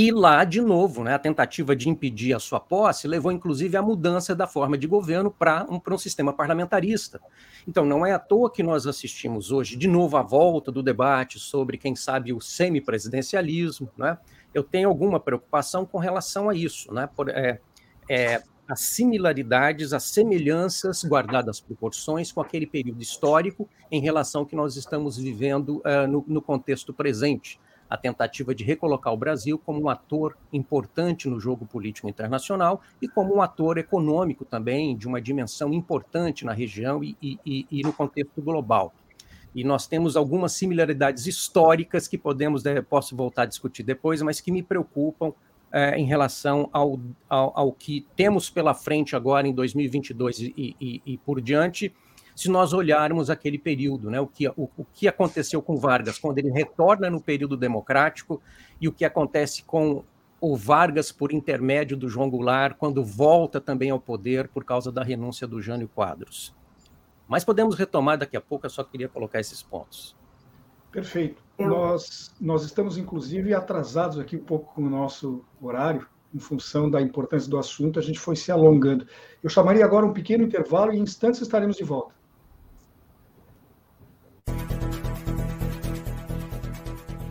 E lá, de novo, né, a tentativa de impedir a sua posse levou, inclusive, à mudança da forma de governo para um, um sistema parlamentarista. Então, não é à toa que nós assistimos hoje, de novo, à volta do debate sobre, quem sabe, o semipresidencialismo. Né? Eu tenho alguma preocupação com relação a isso. Né? Por, é, é, as similaridades, as semelhanças, guardadas as proporções, com aquele período histórico em relação ao que nós estamos vivendo uh, no, no contexto presente a tentativa de recolocar o Brasil como um ator importante no jogo político internacional e como um ator econômico também, de uma dimensão importante na região e, e, e no contexto global. E nós temos algumas similaridades históricas que podemos, né, posso voltar a discutir depois, mas que me preocupam é, em relação ao, ao, ao, que temos pela frente agora em 2022 e, e, e por diante, se nós olharmos aquele período, né, o, que, o, o que aconteceu com Vargas quando ele retorna no período democrático e o que acontece com o Vargas por intermédio do João Goulart quando volta também ao poder por causa da renúncia do Jânio Quadros. Mas podemos retomar daqui a pouco, eu só queria colocar esses pontos. Perfeito. Nós, nós estamos, inclusive, atrasados aqui um pouco com o nosso horário, em função da importância do assunto, a gente foi se alongando. Eu chamaria agora um pequeno intervalo e em instantes estaremos de volta.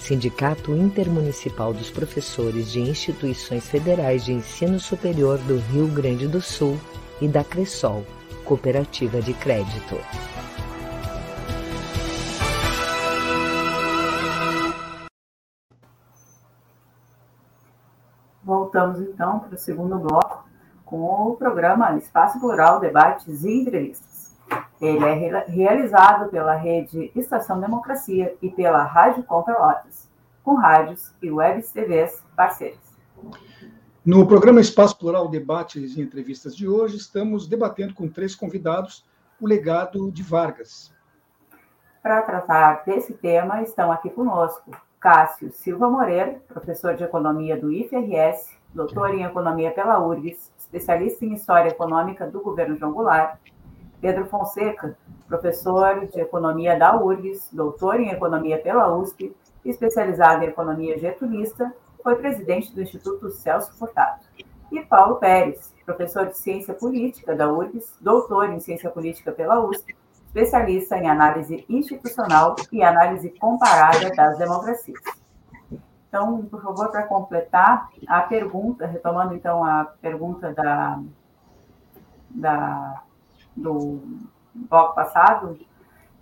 Sindicato Intermunicipal dos Professores de Instituições Federais de Ensino Superior do Rio Grande do Sul e da Cressol, Cooperativa de Crédito. Voltamos então para o segundo bloco com o programa Espaço Plural, Debates e Entrevistas. Ele é realizado pela rede Estação Democracia e pela Rádio Com Pelotas, com rádios e webs TVs parceiras. No programa Espaço Plural Debates e Entrevistas de hoje, estamos debatendo com três convidados o legado de Vargas. Para tratar desse tema, estão aqui conosco Cássio Silva Moreira, professor de Economia do IFRS, doutor em Economia pela URGS, especialista em História Econômica do governo João Goulart, Pedro Fonseca, professor de Economia da URGS, doutor em Economia pela USP, especializado em Economia Getulista, foi presidente do Instituto Celso Furtado. E Paulo Pérez, professor de Ciência Política da URGS, doutor em Ciência Política pela USP, especialista em análise institucional e análise comparada das democracias. Então, por favor, para completar a pergunta, retomando então a pergunta da, da do bloco passado,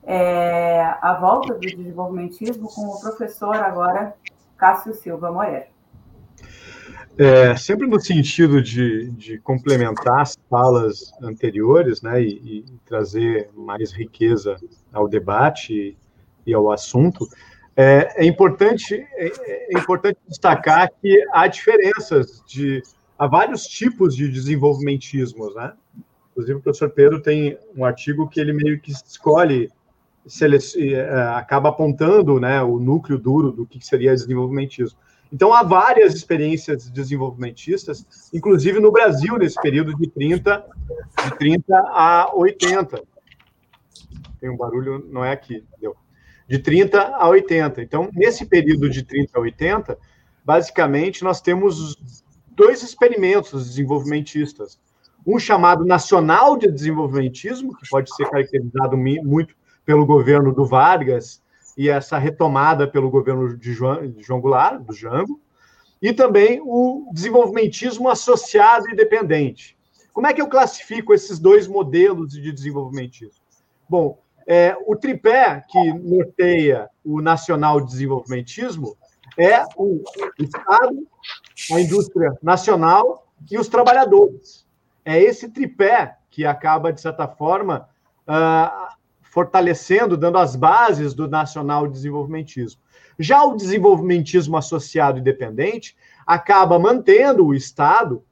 é, a volta do desenvolvimentismo com o professor agora Cássio Silva Moreira. É, sempre no sentido de, de complementar as falas anteriores, né, e, e, trazer mais riqueza ao debate e ao assunto, é, é importante, é, é, importante destacar que há diferenças de há vários tipos de desenvolvimentismos, né? Inclusive o professor Pedro tem um artigo que ele meio que escolhe, é, acaba apontando, né, o núcleo duro do que seria desenvolvimentismo. Então, há várias experiências desenvolvimentistas, inclusive no Brasil, nesse período de 30, de 30 a 80. Tem um barulho, não é aqui, deu. De 30 a 80. Então, nesse período de 30 a 80, basicamente, nós temos dois experimentos desenvolvimentistas. Um chamado Nacional de Desenvolvimentismo, que pode ser caracterizado muito pelo governo do Vargas, e essa retomada pelo governo de João, de João Goulart, do Jango, e também o desenvolvimentismo associado e dependente. Como é que eu classifico esses dois modelos de desenvolvimentismo? Bom, é, o tripé que norteia o nacional desenvolvimentismo é o Estado, a indústria nacional e os trabalhadores. É esse tripé que acaba, de certa forma, uh, fortalecendo, dando as bases do nacional desenvolvimentismo. Já o desenvolvimentismo associado e dependente acaba mantendo o Estado,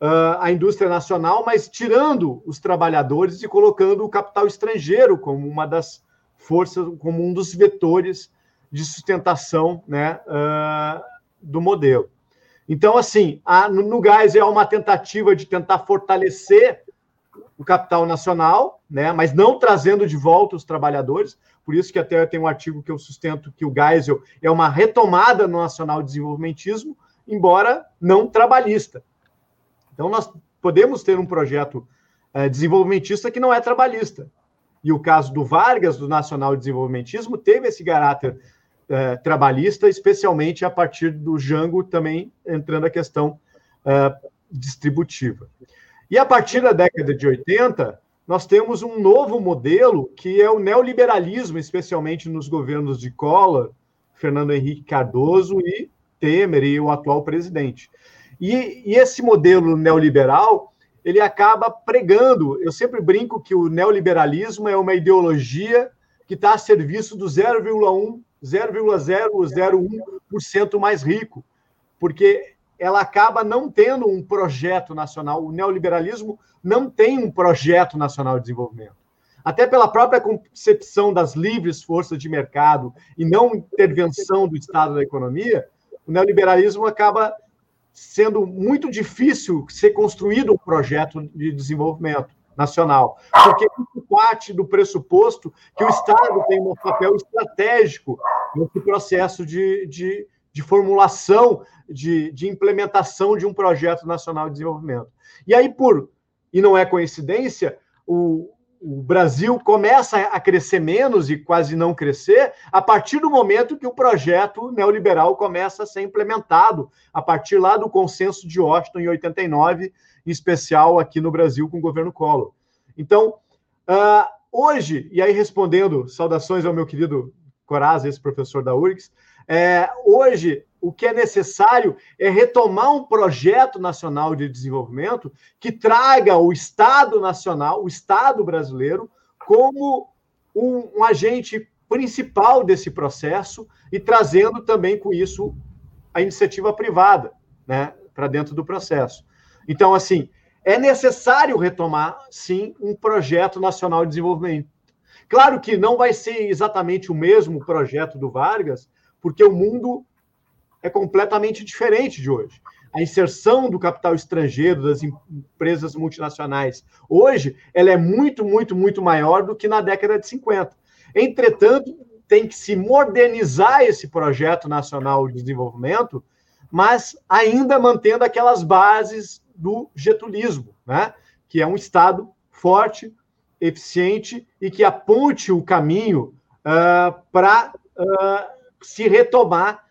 uh, a indústria nacional, mas tirando os trabalhadores e colocando o capital estrangeiro como uma das forças, como um dos vetores de sustentação né, uh, do modelo. Então, assim, a, no, no gás é uma tentativa de tentar fortalecer o capital nacional, né, mas não trazendo de volta os trabalhadores. Por isso que até tem um artigo que eu sustento que o Geisel é uma retomada no nacional desenvolvimentismo, embora não trabalhista. Então, nós podemos ter um projeto é, desenvolvimentista que não é trabalhista. E o caso do Vargas, do nacional desenvolvimentismo, teve esse caráter é, trabalhista, especialmente a partir do Jango também entrando a questão é, distributiva. E a partir da década de 80, nós temos um novo modelo que é o neoliberalismo, especialmente nos governos de Collor, Fernando Henrique Cardoso e Temer e o atual presidente. E, e esse modelo neoliberal ele acaba pregando. Eu sempre brinco que o neoliberalismo é uma ideologia que está a serviço do 0,1, 0,001% mais rico, porque ela acaba não tendo um projeto nacional. O neoliberalismo não tem um projeto nacional de desenvolvimento. Até pela própria concepção das livres forças de mercado e não intervenção do Estado da economia, o neoliberalismo acaba sendo muito difícil ser construído um projeto de desenvolvimento nacional, porque isso parte do pressuposto que o Estado tem um papel estratégico nesse processo de, de de formulação, de, de implementação de um projeto nacional de desenvolvimento. E aí, por e não é coincidência, o, o Brasil começa a crescer menos e quase não crescer a partir do momento que o projeto neoliberal começa a ser implementado, a partir lá do consenso de Washington em 89, em especial aqui no Brasil com o governo Collor. Então, uh, hoje, e aí respondendo, saudações ao meu querido Coraz, esse professor da URGS, é, hoje, o que é necessário é retomar um projeto nacional de desenvolvimento que traga o Estado nacional, o Estado brasileiro, como um, um agente principal desse processo e trazendo também com isso a iniciativa privada né, para dentro do processo. Então, assim, é necessário retomar, sim, um projeto nacional de desenvolvimento. Claro que não vai ser exatamente o mesmo projeto do Vargas, porque o mundo é completamente diferente de hoje. A inserção do capital estrangeiro, das empresas multinacionais, hoje, ela é muito, muito, muito maior do que na década de 50. Entretanto, tem que se modernizar esse projeto nacional de desenvolvimento, mas ainda mantendo aquelas bases do getulismo, né? que é um Estado forte, eficiente e que aponte o caminho uh, para uh, se retomar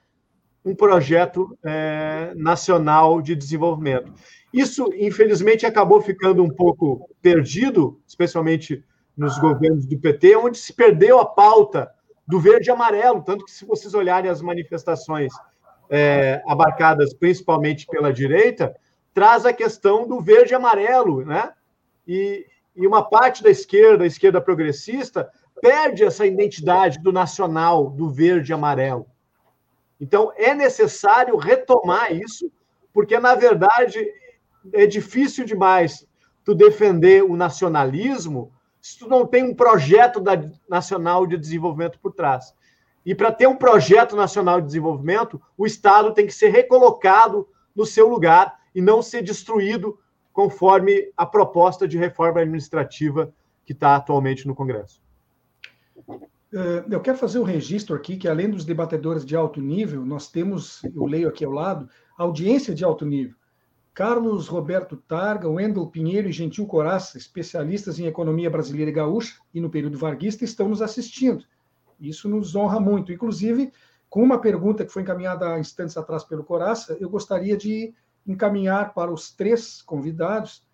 um projeto é, nacional de desenvolvimento. Isso, infelizmente, acabou ficando um pouco perdido, especialmente nos governos do PT, onde se perdeu a pauta do verde e amarelo. Tanto que, se vocês olharem as manifestações é, abarcadas principalmente pela direita, traz a questão do verde e amarelo, né? E, e uma parte da esquerda, a esquerda progressista, perde essa identidade do nacional, do verde e amarelo. Então, é necessário retomar isso, porque, na verdade, é difícil demais tu defender o nacionalismo se tu não tem um projeto da, nacional de desenvolvimento por trás. E para ter um projeto nacional de desenvolvimento, o Estado tem que ser recolocado no seu lugar e não ser destruído conforme a proposta de reforma administrativa que está atualmente no Congresso. Eh, eu quero fazer um registro aqui que, além dos debatedores de alto nível, nós temos, eu leio aqui ao lado, audiência de alto nível. Carlos Roberto Targa, Wendel Pinheiro e Gentil Coraça, especialistas em economia brasileira e gaúcha e no período varguista, estão nos assistindo. Isso nos honra muito. Inclusive, com uma pergunta que foi encaminhada há instantes atrás pelo Coraça, eu gostaria de encaminhar para os três convidados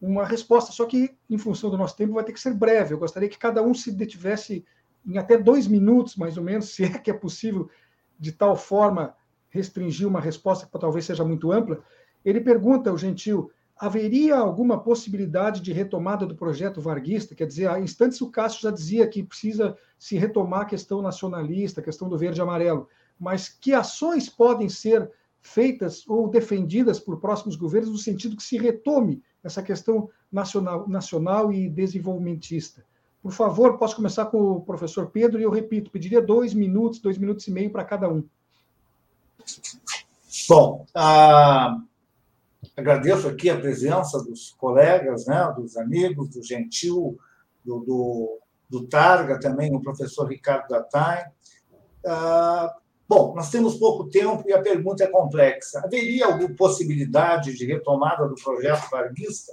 uma resposta, só que, em função do nosso tempo, vai ter que ser breve. Eu gostaria que cada um se detivesse em até dois minutos, mais ou menos, se é que é possível, de tal forma restringir uma resposta que talvez seja muito ampla. Ele pergunta, o Gentil, haveria alguma possibilidade de retomada do projeto varguista? Quer dizer, há instantes o Cássio já dizia que precisa se retomar a questão nacionalista, a questão do verde e amarelo, mas que ações podem ser feitas ou defendidas por próximos governos no sentido que se retome essa questão nacional, nacional e desenvolvimentista? Por favor, posso começar com o professor Pedro e eu repito, pediria dois minutos, dois minutos e meio para cada um. Bom, ah, agradeço aqui a presença dos colegas, né, dos amigos, do Gentil, do, do, do Targa também, o professor Ricardo Datai. Ah, bom, nós temos pouco tempo e a pergunta é complexa. Haveria alguma possibilidade de retomada do projeto varguista?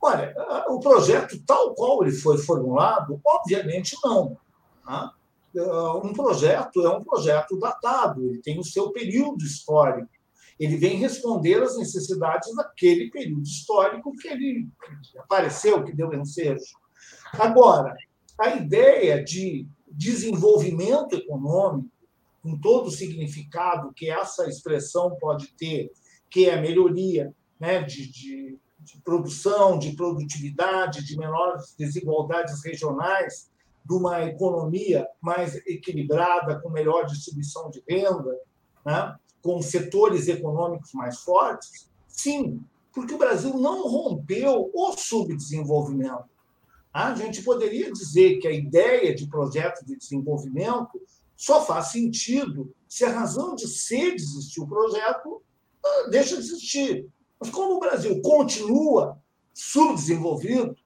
Olha, o projeto tal qual ele foi formulado, obviamente não. Tá? Um projeto é um projeto datado, ele tem o seu período histórico. Ele vem responder às necessidades daquele período histórico que ele apareceu, que deu ensejo. Agora, a ideia de desenvolvimento econômico, com todo o significado que essa expressão pode ter, que é melhoria né, de, de de produção, de produtividade, de menores desigualdades regionais, de uma economia mais equilibrada, com melhor distribuição de renda, né? com setores econômicos mais fortes? Sim, porque o Brasil não rompeu o subdesenvolvimento. A gente poderia dizer que a ideia de projeto de desenvolvimento só faz sentido se a razão de ser de existir o projeto ah, deixa de existir. Mas como o Brasil continua subdesenvolvido,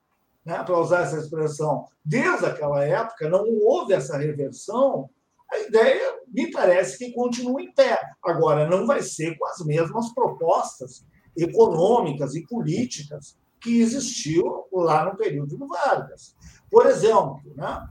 né, para usar essa expressão, desde aquela época, não houve essa reversão, a ideia me parece que continua em pé. Agora, não vai ser com as mesmas propostas econômicas e políticas que existiu lá no período do Vargas. Por exemplo, né,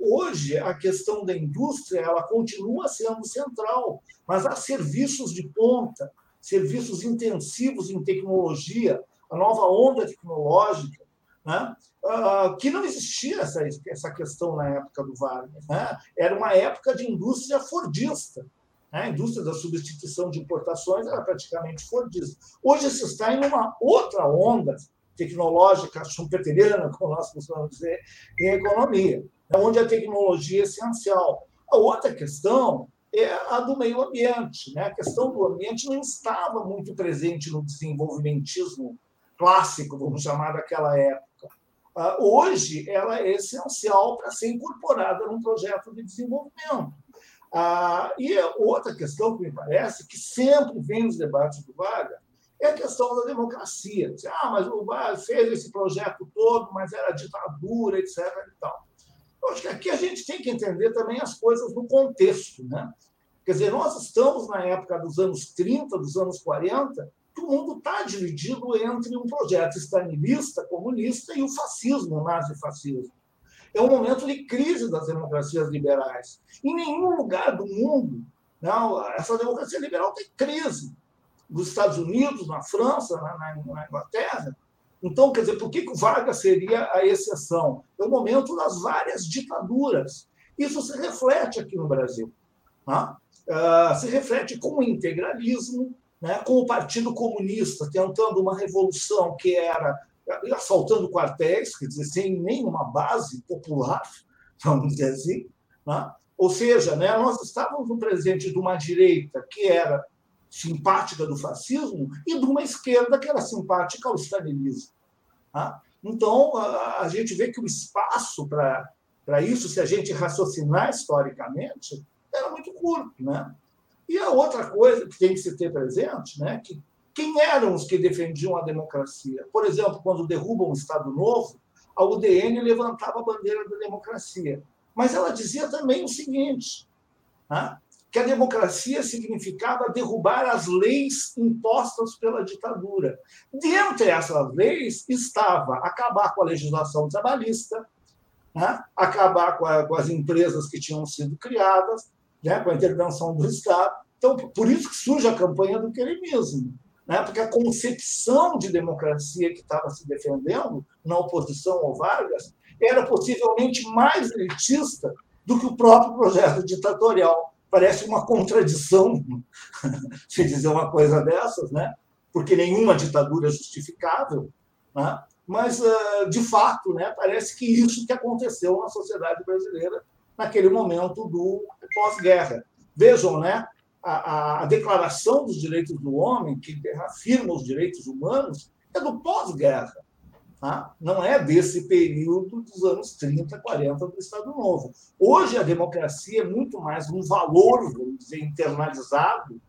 hoje a questão da indústria ela continua sendo central, mas há serviços de ponta, serviços intensivos em tecnologia, a nova onda tecnológica, né? Uh, que não existia essa, essa questão na época do Vargas. Né? Era uma época de indústria fordista. Né? A indústria da substituição de importações era praticamente fordista. Hoje se está em uma outra onda tecnológica schumpeteriana, como nós costumamos dizer, em economia, né? onde a tecnologia é essencial. A outra questão é a do meio ambiente. Né? A questão do ambiente não estava muito presente no desenvolvimentismo clássico, vamos chamar daquela época. Ah, hoje, ela é essencial para ser incorporada num projeto de desenvolvimento. Ah, e outra questão que me parece, que sempre vem nos debates do Vargas, é a questão da democracia. Ah, mas o Vargas fez esse projeto todo, mas era ditadura, etc. E tal. Eu acho que aqui a gente tem que entender também as coisas no contexto. Né? Quer dizer, nós estamos na época dos anos 30, dos anos 40, que o mundo está dividido entre um projeto stalinista, comunista, e o fascismo, o nazifascismo. É um momento de crise das democracias liberais. Em nenhum lugar do mundo, não, essa democracia liberal tem crise. Nos Estados Unidos, na França, na, na, Inglaterra, então, quer dizer, por que, que o Vargas seria a exceção? É o momento das várias ditaduras. Isso se reflete aqui no Brasil. Né? Uh, se reflete com o integralismo, né? com o Partido Comunista tentando uma revolução que era assaltando quartéis, quer dizer, sem nenhuma base popular, vamos dizer assim. Né? Ou seja, né, nós estávamos no presente de uma direita que era simpática do fascismo e de uma esquerda que era simpática ao stalinismo. Tá? Então, a gente vê que o espaço para isso, se a gente raciocinar historicamente, era muito curto. Né? E a outra coisa que tem que se ter presente, né, que quem eram os que defendiam a democracia? Por exemplo, quando derrubam o Estado Novo, a UDN levantava a bandeira da democracia. Mas ela dizia também o seguinte: né, que a democracia significava derrubar as leis impostas pela ditadura. Dentre essas leis estava acabar com a legislação trabalhista, né, acabar com, a, com, as empresas que tinham sido criadas, né, com a intervenção do Estado. Então, por isso que surge a campanha do queremismo né? porque a concepção de democracia que estava se defendendo na oposição ao Vargas era possivelmente mais elitista do que o próprio projeto ditatorial. Parece uma contradição se dizer uma coisa dessas, né? porque nenhuma ditadura é justificável, né? mas, ah, de fato, né, parece que isso que aconteceu na sociedade brasileira naquele momento do pós-guerra. Vejam, né? a, a, Declaração dos Direitos do Homem, que afirma os direitos humanos, é do pós-guerra. Tá? Não é desse período dos anos 30, 40 do Estado Novo. Hoje, a democracia é muito mais um valor, vamos dizer, internalizado,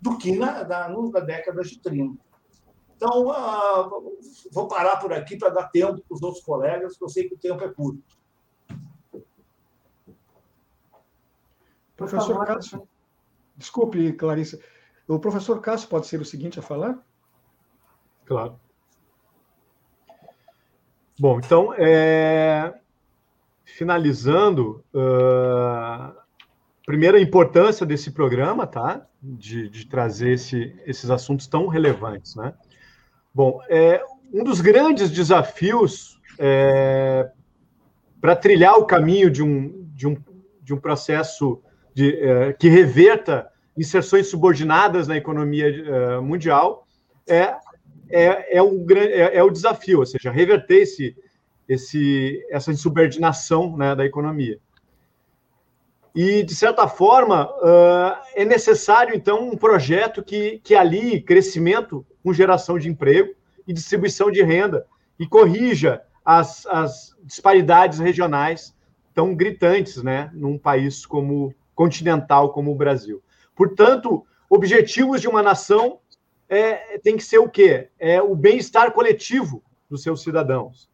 do que na, na, na década de 30. Então, uh, vou parar por aqui para dar tempo para os outros colegas, porque eu sei que o tempo é curto. Professor Cássio. Desculpe, Clarissa. O professor Cássio pode ser o seguinte a falar? Claro. Bom, então, é... finalizando, uh... primeira a importância desse programa, tá? De, de trazer esse, esses assuntos tão relevantes, né? Bom, é, um dos grandes desafios é, para trilhar o caminho de um, de um, de um processo de, é, que reverta inserções subordinadas na economia mundial, é, é, é, o, é, é o desafio, ou seja, reverter esse, esse, essa insubordinação né, da economia. E, de certa forma, uh, é necessário, então, um projeto que, que alie crescimento com geração de emprego e distribuição de renda e corrija as, as disparidades regionais tão gritantes né, num país como continental como o Brasil. Portanto, objetivos de uma nação é, tem que ser o quê? É o bem-estar coletivo dos seus cidadãos.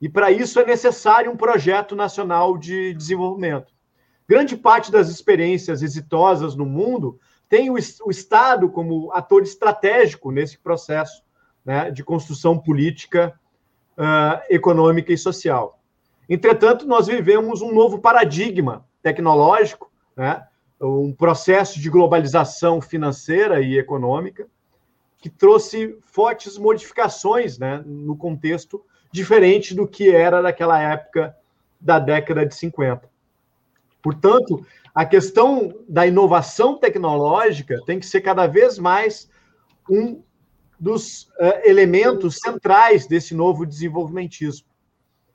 E para isso é necessário um projeto nacional de desenvolvimento. Grande parte das experiências exitosas no mundo tem o, o Estado como ator estratégico nesse processo né, de construção política, uh, econômica e social. Entretanto, nós vivemos um novo paradigma tecnológico, né, um processo de globalização financeira e econômica que trouxe fortes modificações né, no contexto diferente do que era naquela época da década de 50. Portanto, a questão da inovação tecnológica tem que ser cada vez mais um dos uh, elementos centrais desse novo desenvolvimentismo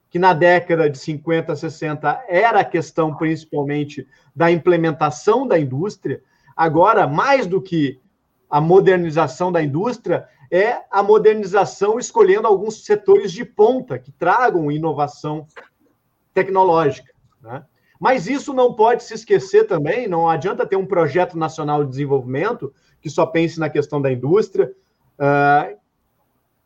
que na década de 50, 60 era a questão principalmente da implementação da indústria, agora, mais do que a modernização da indústria, é a modernização escolhendo alguns setores de ponta que tragam inovação tecnológica. Né? Mas isso não pode se esquecer também, não adianta ter um projeto nacional de desenvolvimento que só pense na questão da indústria, uh,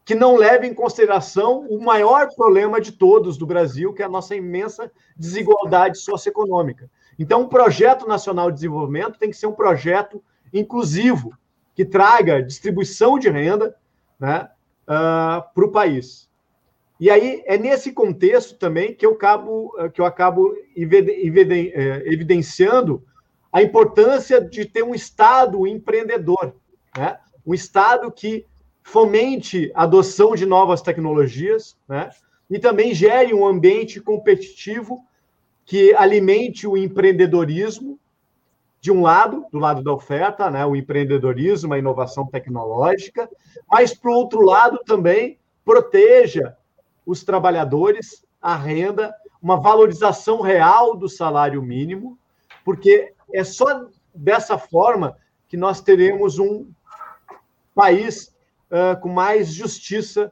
que não leve em consideração o maior problema de todos do Brasil, que é a nossa imensa desigualdade socioeconômica. Então, um projeto nacional de desenvolvimento tem que ser um projeto inclusivo, que traga distribuição de renda né, uh, ah, para o país. E aí é nesse contexto também que eu acabo, que eu acabo eh, evidenciando a importância de ter um Estado empreendedor, né? um Estado que fomente a adoção de novas tecnologias, né? E também gere um ambiente competitivo que alimente o empreendedorismo, de um lado, do lado da oferta, né, o empreendedorismo, a inovação tecnológica, mas, por outro lado, também proteja os trabalhadores, a renda, uma valorização real do salário mínimo, porque é só dessa forma que nós teremos um país uh, com mais justiça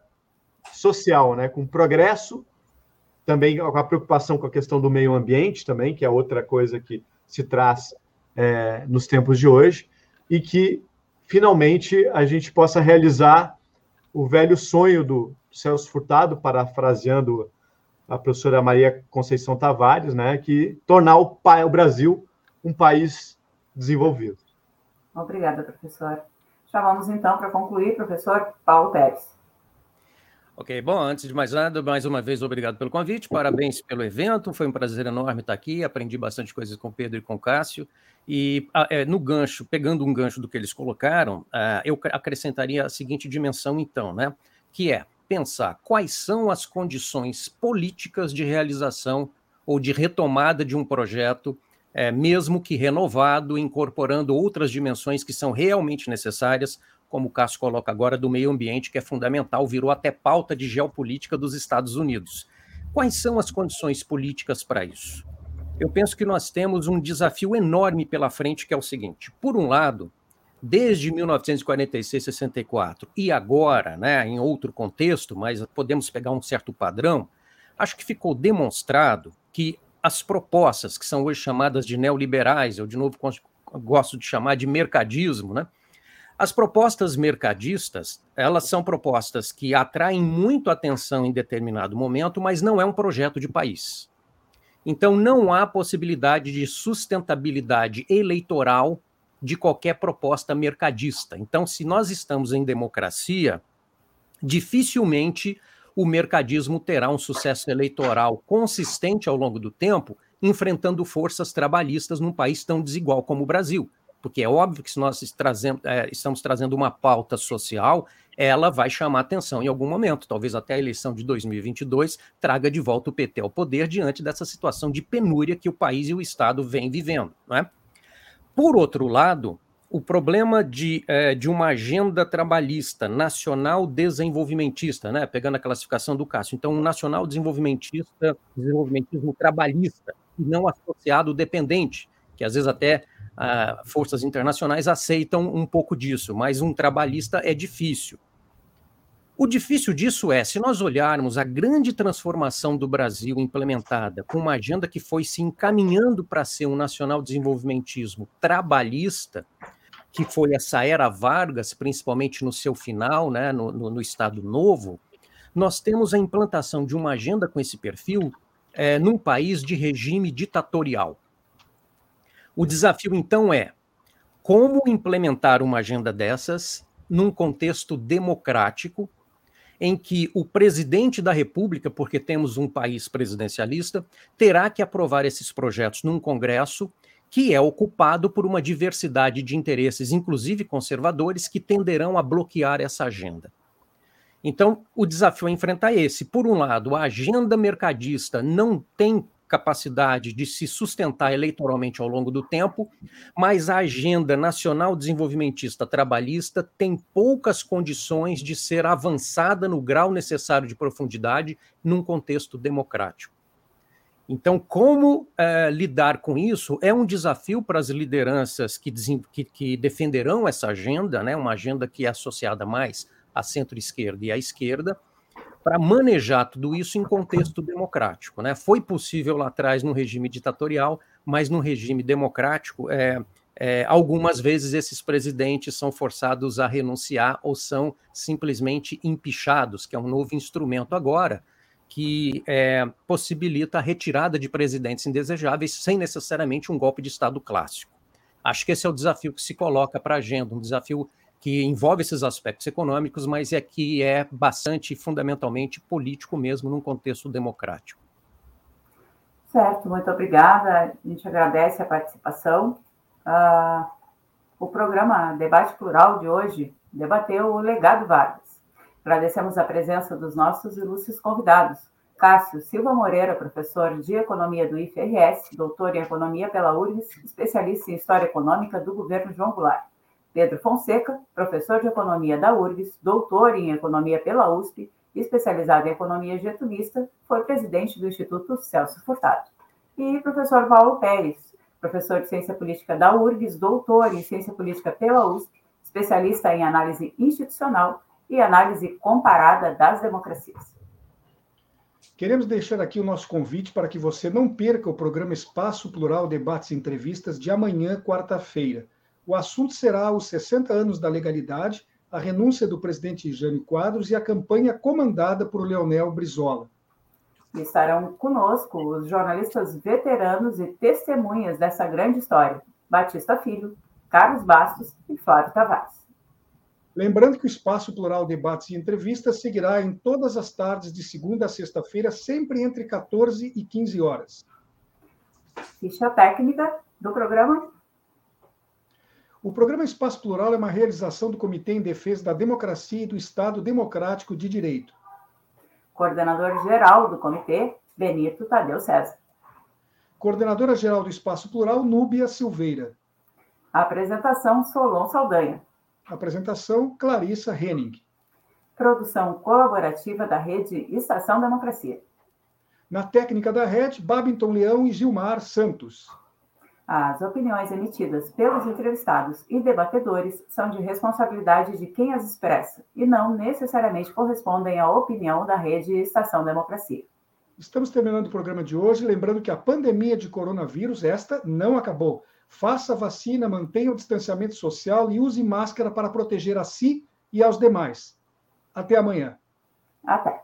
social, né? com progresso, também com a preocupação com a questão do meio ambiente, também, que é outra coisa que se traz é, nos tempos de hoje, e que finalmente a gente possa realizar o velho sonho do Celso Furtado, parafraseando a professora Maria Conceição Tavares, né, que tornar o, o Brasil um país desenvolvido. Obrigada, professor. Chamamos então para concluir, professor Paulo Pérez. Ok, bom, antes de mais nada, mais uma vez, obrigado pelo convite, parabéns pelo evento, foi um prazer enorme estar aqui, aprendi bastante coisas com o Pedro e com o Cássio, e ah, é, no gancho, pegando um gancho do que eles colocaram, uh, eu acrescentaria a seguinte dimensão, então, né, que é pensar quais são as condições políticas de realização ou de retomada de um projeto é, mesmo que renovado, incorporando outras dimensões que são realmente necessárias, como o Cássio coloca agora, do meio ambiente, que é fundamental, virou até pauta de geopolítica dos Estados Unidos. Quais são as condições políticas para isso? Eu penso que nós temos um desafio enorme pela frente, que é o seguinte: por um lado, desde 1946, 64 e agora, né, em outro contexto, mas podemos pegar um certo padrão, acho que ficou demonstrado que as propostas, que são hoje chamadas de neoliberais, eu de novo gosto de chamar de mercadismo, né? As propostas mercadistas, elas são propostas que atraem muito atenção em determinado momento, mas não é um projeto de país. Então, não há possibilidade de sustentabilidade eleitoral de qualquer proposta mercadista. Então, se nós estamos em democracia, dificilmente o mercadismo terá um sucesso eleitoral consistente ao longo do tempo, enfrentando forças trabalhistas num país tão desigual como o Brasil. Porque é óbvio que se nós é, estamos trazendo uma pauta social, ela vai chamar atenção em algum momento. Talvez até a eleição de 2022 traga de volta o PT ao poder diante dessa situação de penúria que o país e o Estado vêm vivendo. Não é? Por outro lado, o problema de, é, de uma agenda trabalhista nacional desenvolvimentista, né? pegando a classificação do Cássio. Então, um nacional desenvolvimentista, desenvolvimentismo trabalhista, e não associado dependente, que às vezes até forças internacionais aceitam um pouco disso, mas um trabalhista é difícil. O difícil disso é, se nós olharmos a grande transformação do Brasil implementada com uma agenda que foi se encaminhando para ser um nacional desenvolvimentismo trabalhista, que foi essa era Vargas, principalmente no seu final, né, no, no, no Estado Novo, nós temos a implantação de uma agenda com esse perfil é, num país de regime ditatorial. O desafio, então, é como implementar uma agenda dessas num contexto democrático, em que o presidente da República, porque temos um país presidencialista, terá que aprovar esses projetos num Congresso que é ocupado por uma diversidade de interesses, inclusive conservadores, que tenderão a bloquear essa agenda. Então, o desafio a enfrentar é esse. Por um lado, a agenda mercadista não tem capacidade de se sustentar eleitoralmente ao longo do tempo, mas a agenda nacional desenvolvimentista trabalhista tem poucas condições de ser avançada no grau necessário de profundidade num contexto democrático. Então, como é, lidar com isso é um desafio para as lideranças que, que, que, defenderão essa agenda, né, uma agenda que é associada mais à centro-esquerda e à esquerda, para manejar tudo isso em contexto democrático. Né? Foi possível lá atrás no regime ditatorial, mas no regime democrático, é, é, algumas vezes esses presidentes são forçados a renunciar ou são simplesmente empichados, que é um novo instrumento agora, que é, possibilita a retirada de presidentes indesejáveis sem necessariamente um golpe de Estado clássico. Acho que esse é o desafio que se coloca para a agenda, um desafio que envolve esses aspectos econômicos, mas é que é bastante fundamentalmente político mesmo num contexto democrático. Certo, muito obrigada. A gente agradece a participação. Uh, o programa Debate Plural de hoje debateu o legado Vargas Agradecemos a presença dos nossos ilustres convidados. Cássio Silva Moreira, professor de Economia do IFRS, doutor em Economia pela URGS, especialista em História Econômica do governo João Goulart. Pedro Fonseca, professor de Economia da URGS, doutor em Economia pela USP especializado em economia getulista, foi presidente do Instituto Celso Furtado. E professor Paulo Pérez, professor de ciência política da URGS, doutor em ciência política pela USP, especialista em análise institucional e análise comparada das democracias. Queremos deixar aqui o nosso convite para que você não perca o programa Espaço Plural Debates e Entrevistas de amanhã, quarta-feira. O assunto será os 60 anos da legalidade, a renúncia do presidente Jânio Quadros e a campanha comandada por Leonel Brizola. Estarão conosco os jornalistas veteranos e testemunhas dessa grande história, Batista Filho, Carlos Bastos e Flávio Tavares. Lembrando que o Espaço Plural Debates e Entrevistas seguirá em todas as tardes de segunda a sexta-feira, sempre entre 14 e 15 horas. Ficha técnica do programa. O programa Espaço Plural é uma realização do Comitê em Defesa da Democracia e do Estado Democrático de Direito. Coordenador-geral do comitê, Benito Tadeu César. Coordenadora geral do Espaço Plural, Núbia Silveira. Apresentação, Solon Saldanha. Apresentação, Clarissa Henning. Produção colaborativa da rede Estação Democracia. Na técnica da rede, Babington Leão e Gilmar Santos. As opiniões emitidas pelos entrevistados e debatedores são de responsabilidade de quem as expressa e não necessariamente correspondem à opinião da rede Estação Democracia. Estamos terminando o programa de hoje, lembrando que a pandemia de coronavírus, esta, não acabou. Faça vacina, mantenha o distanciamento social e use máscara para proteger a si e aos demais. Até amanhã. Até.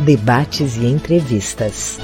debates e entrevistas.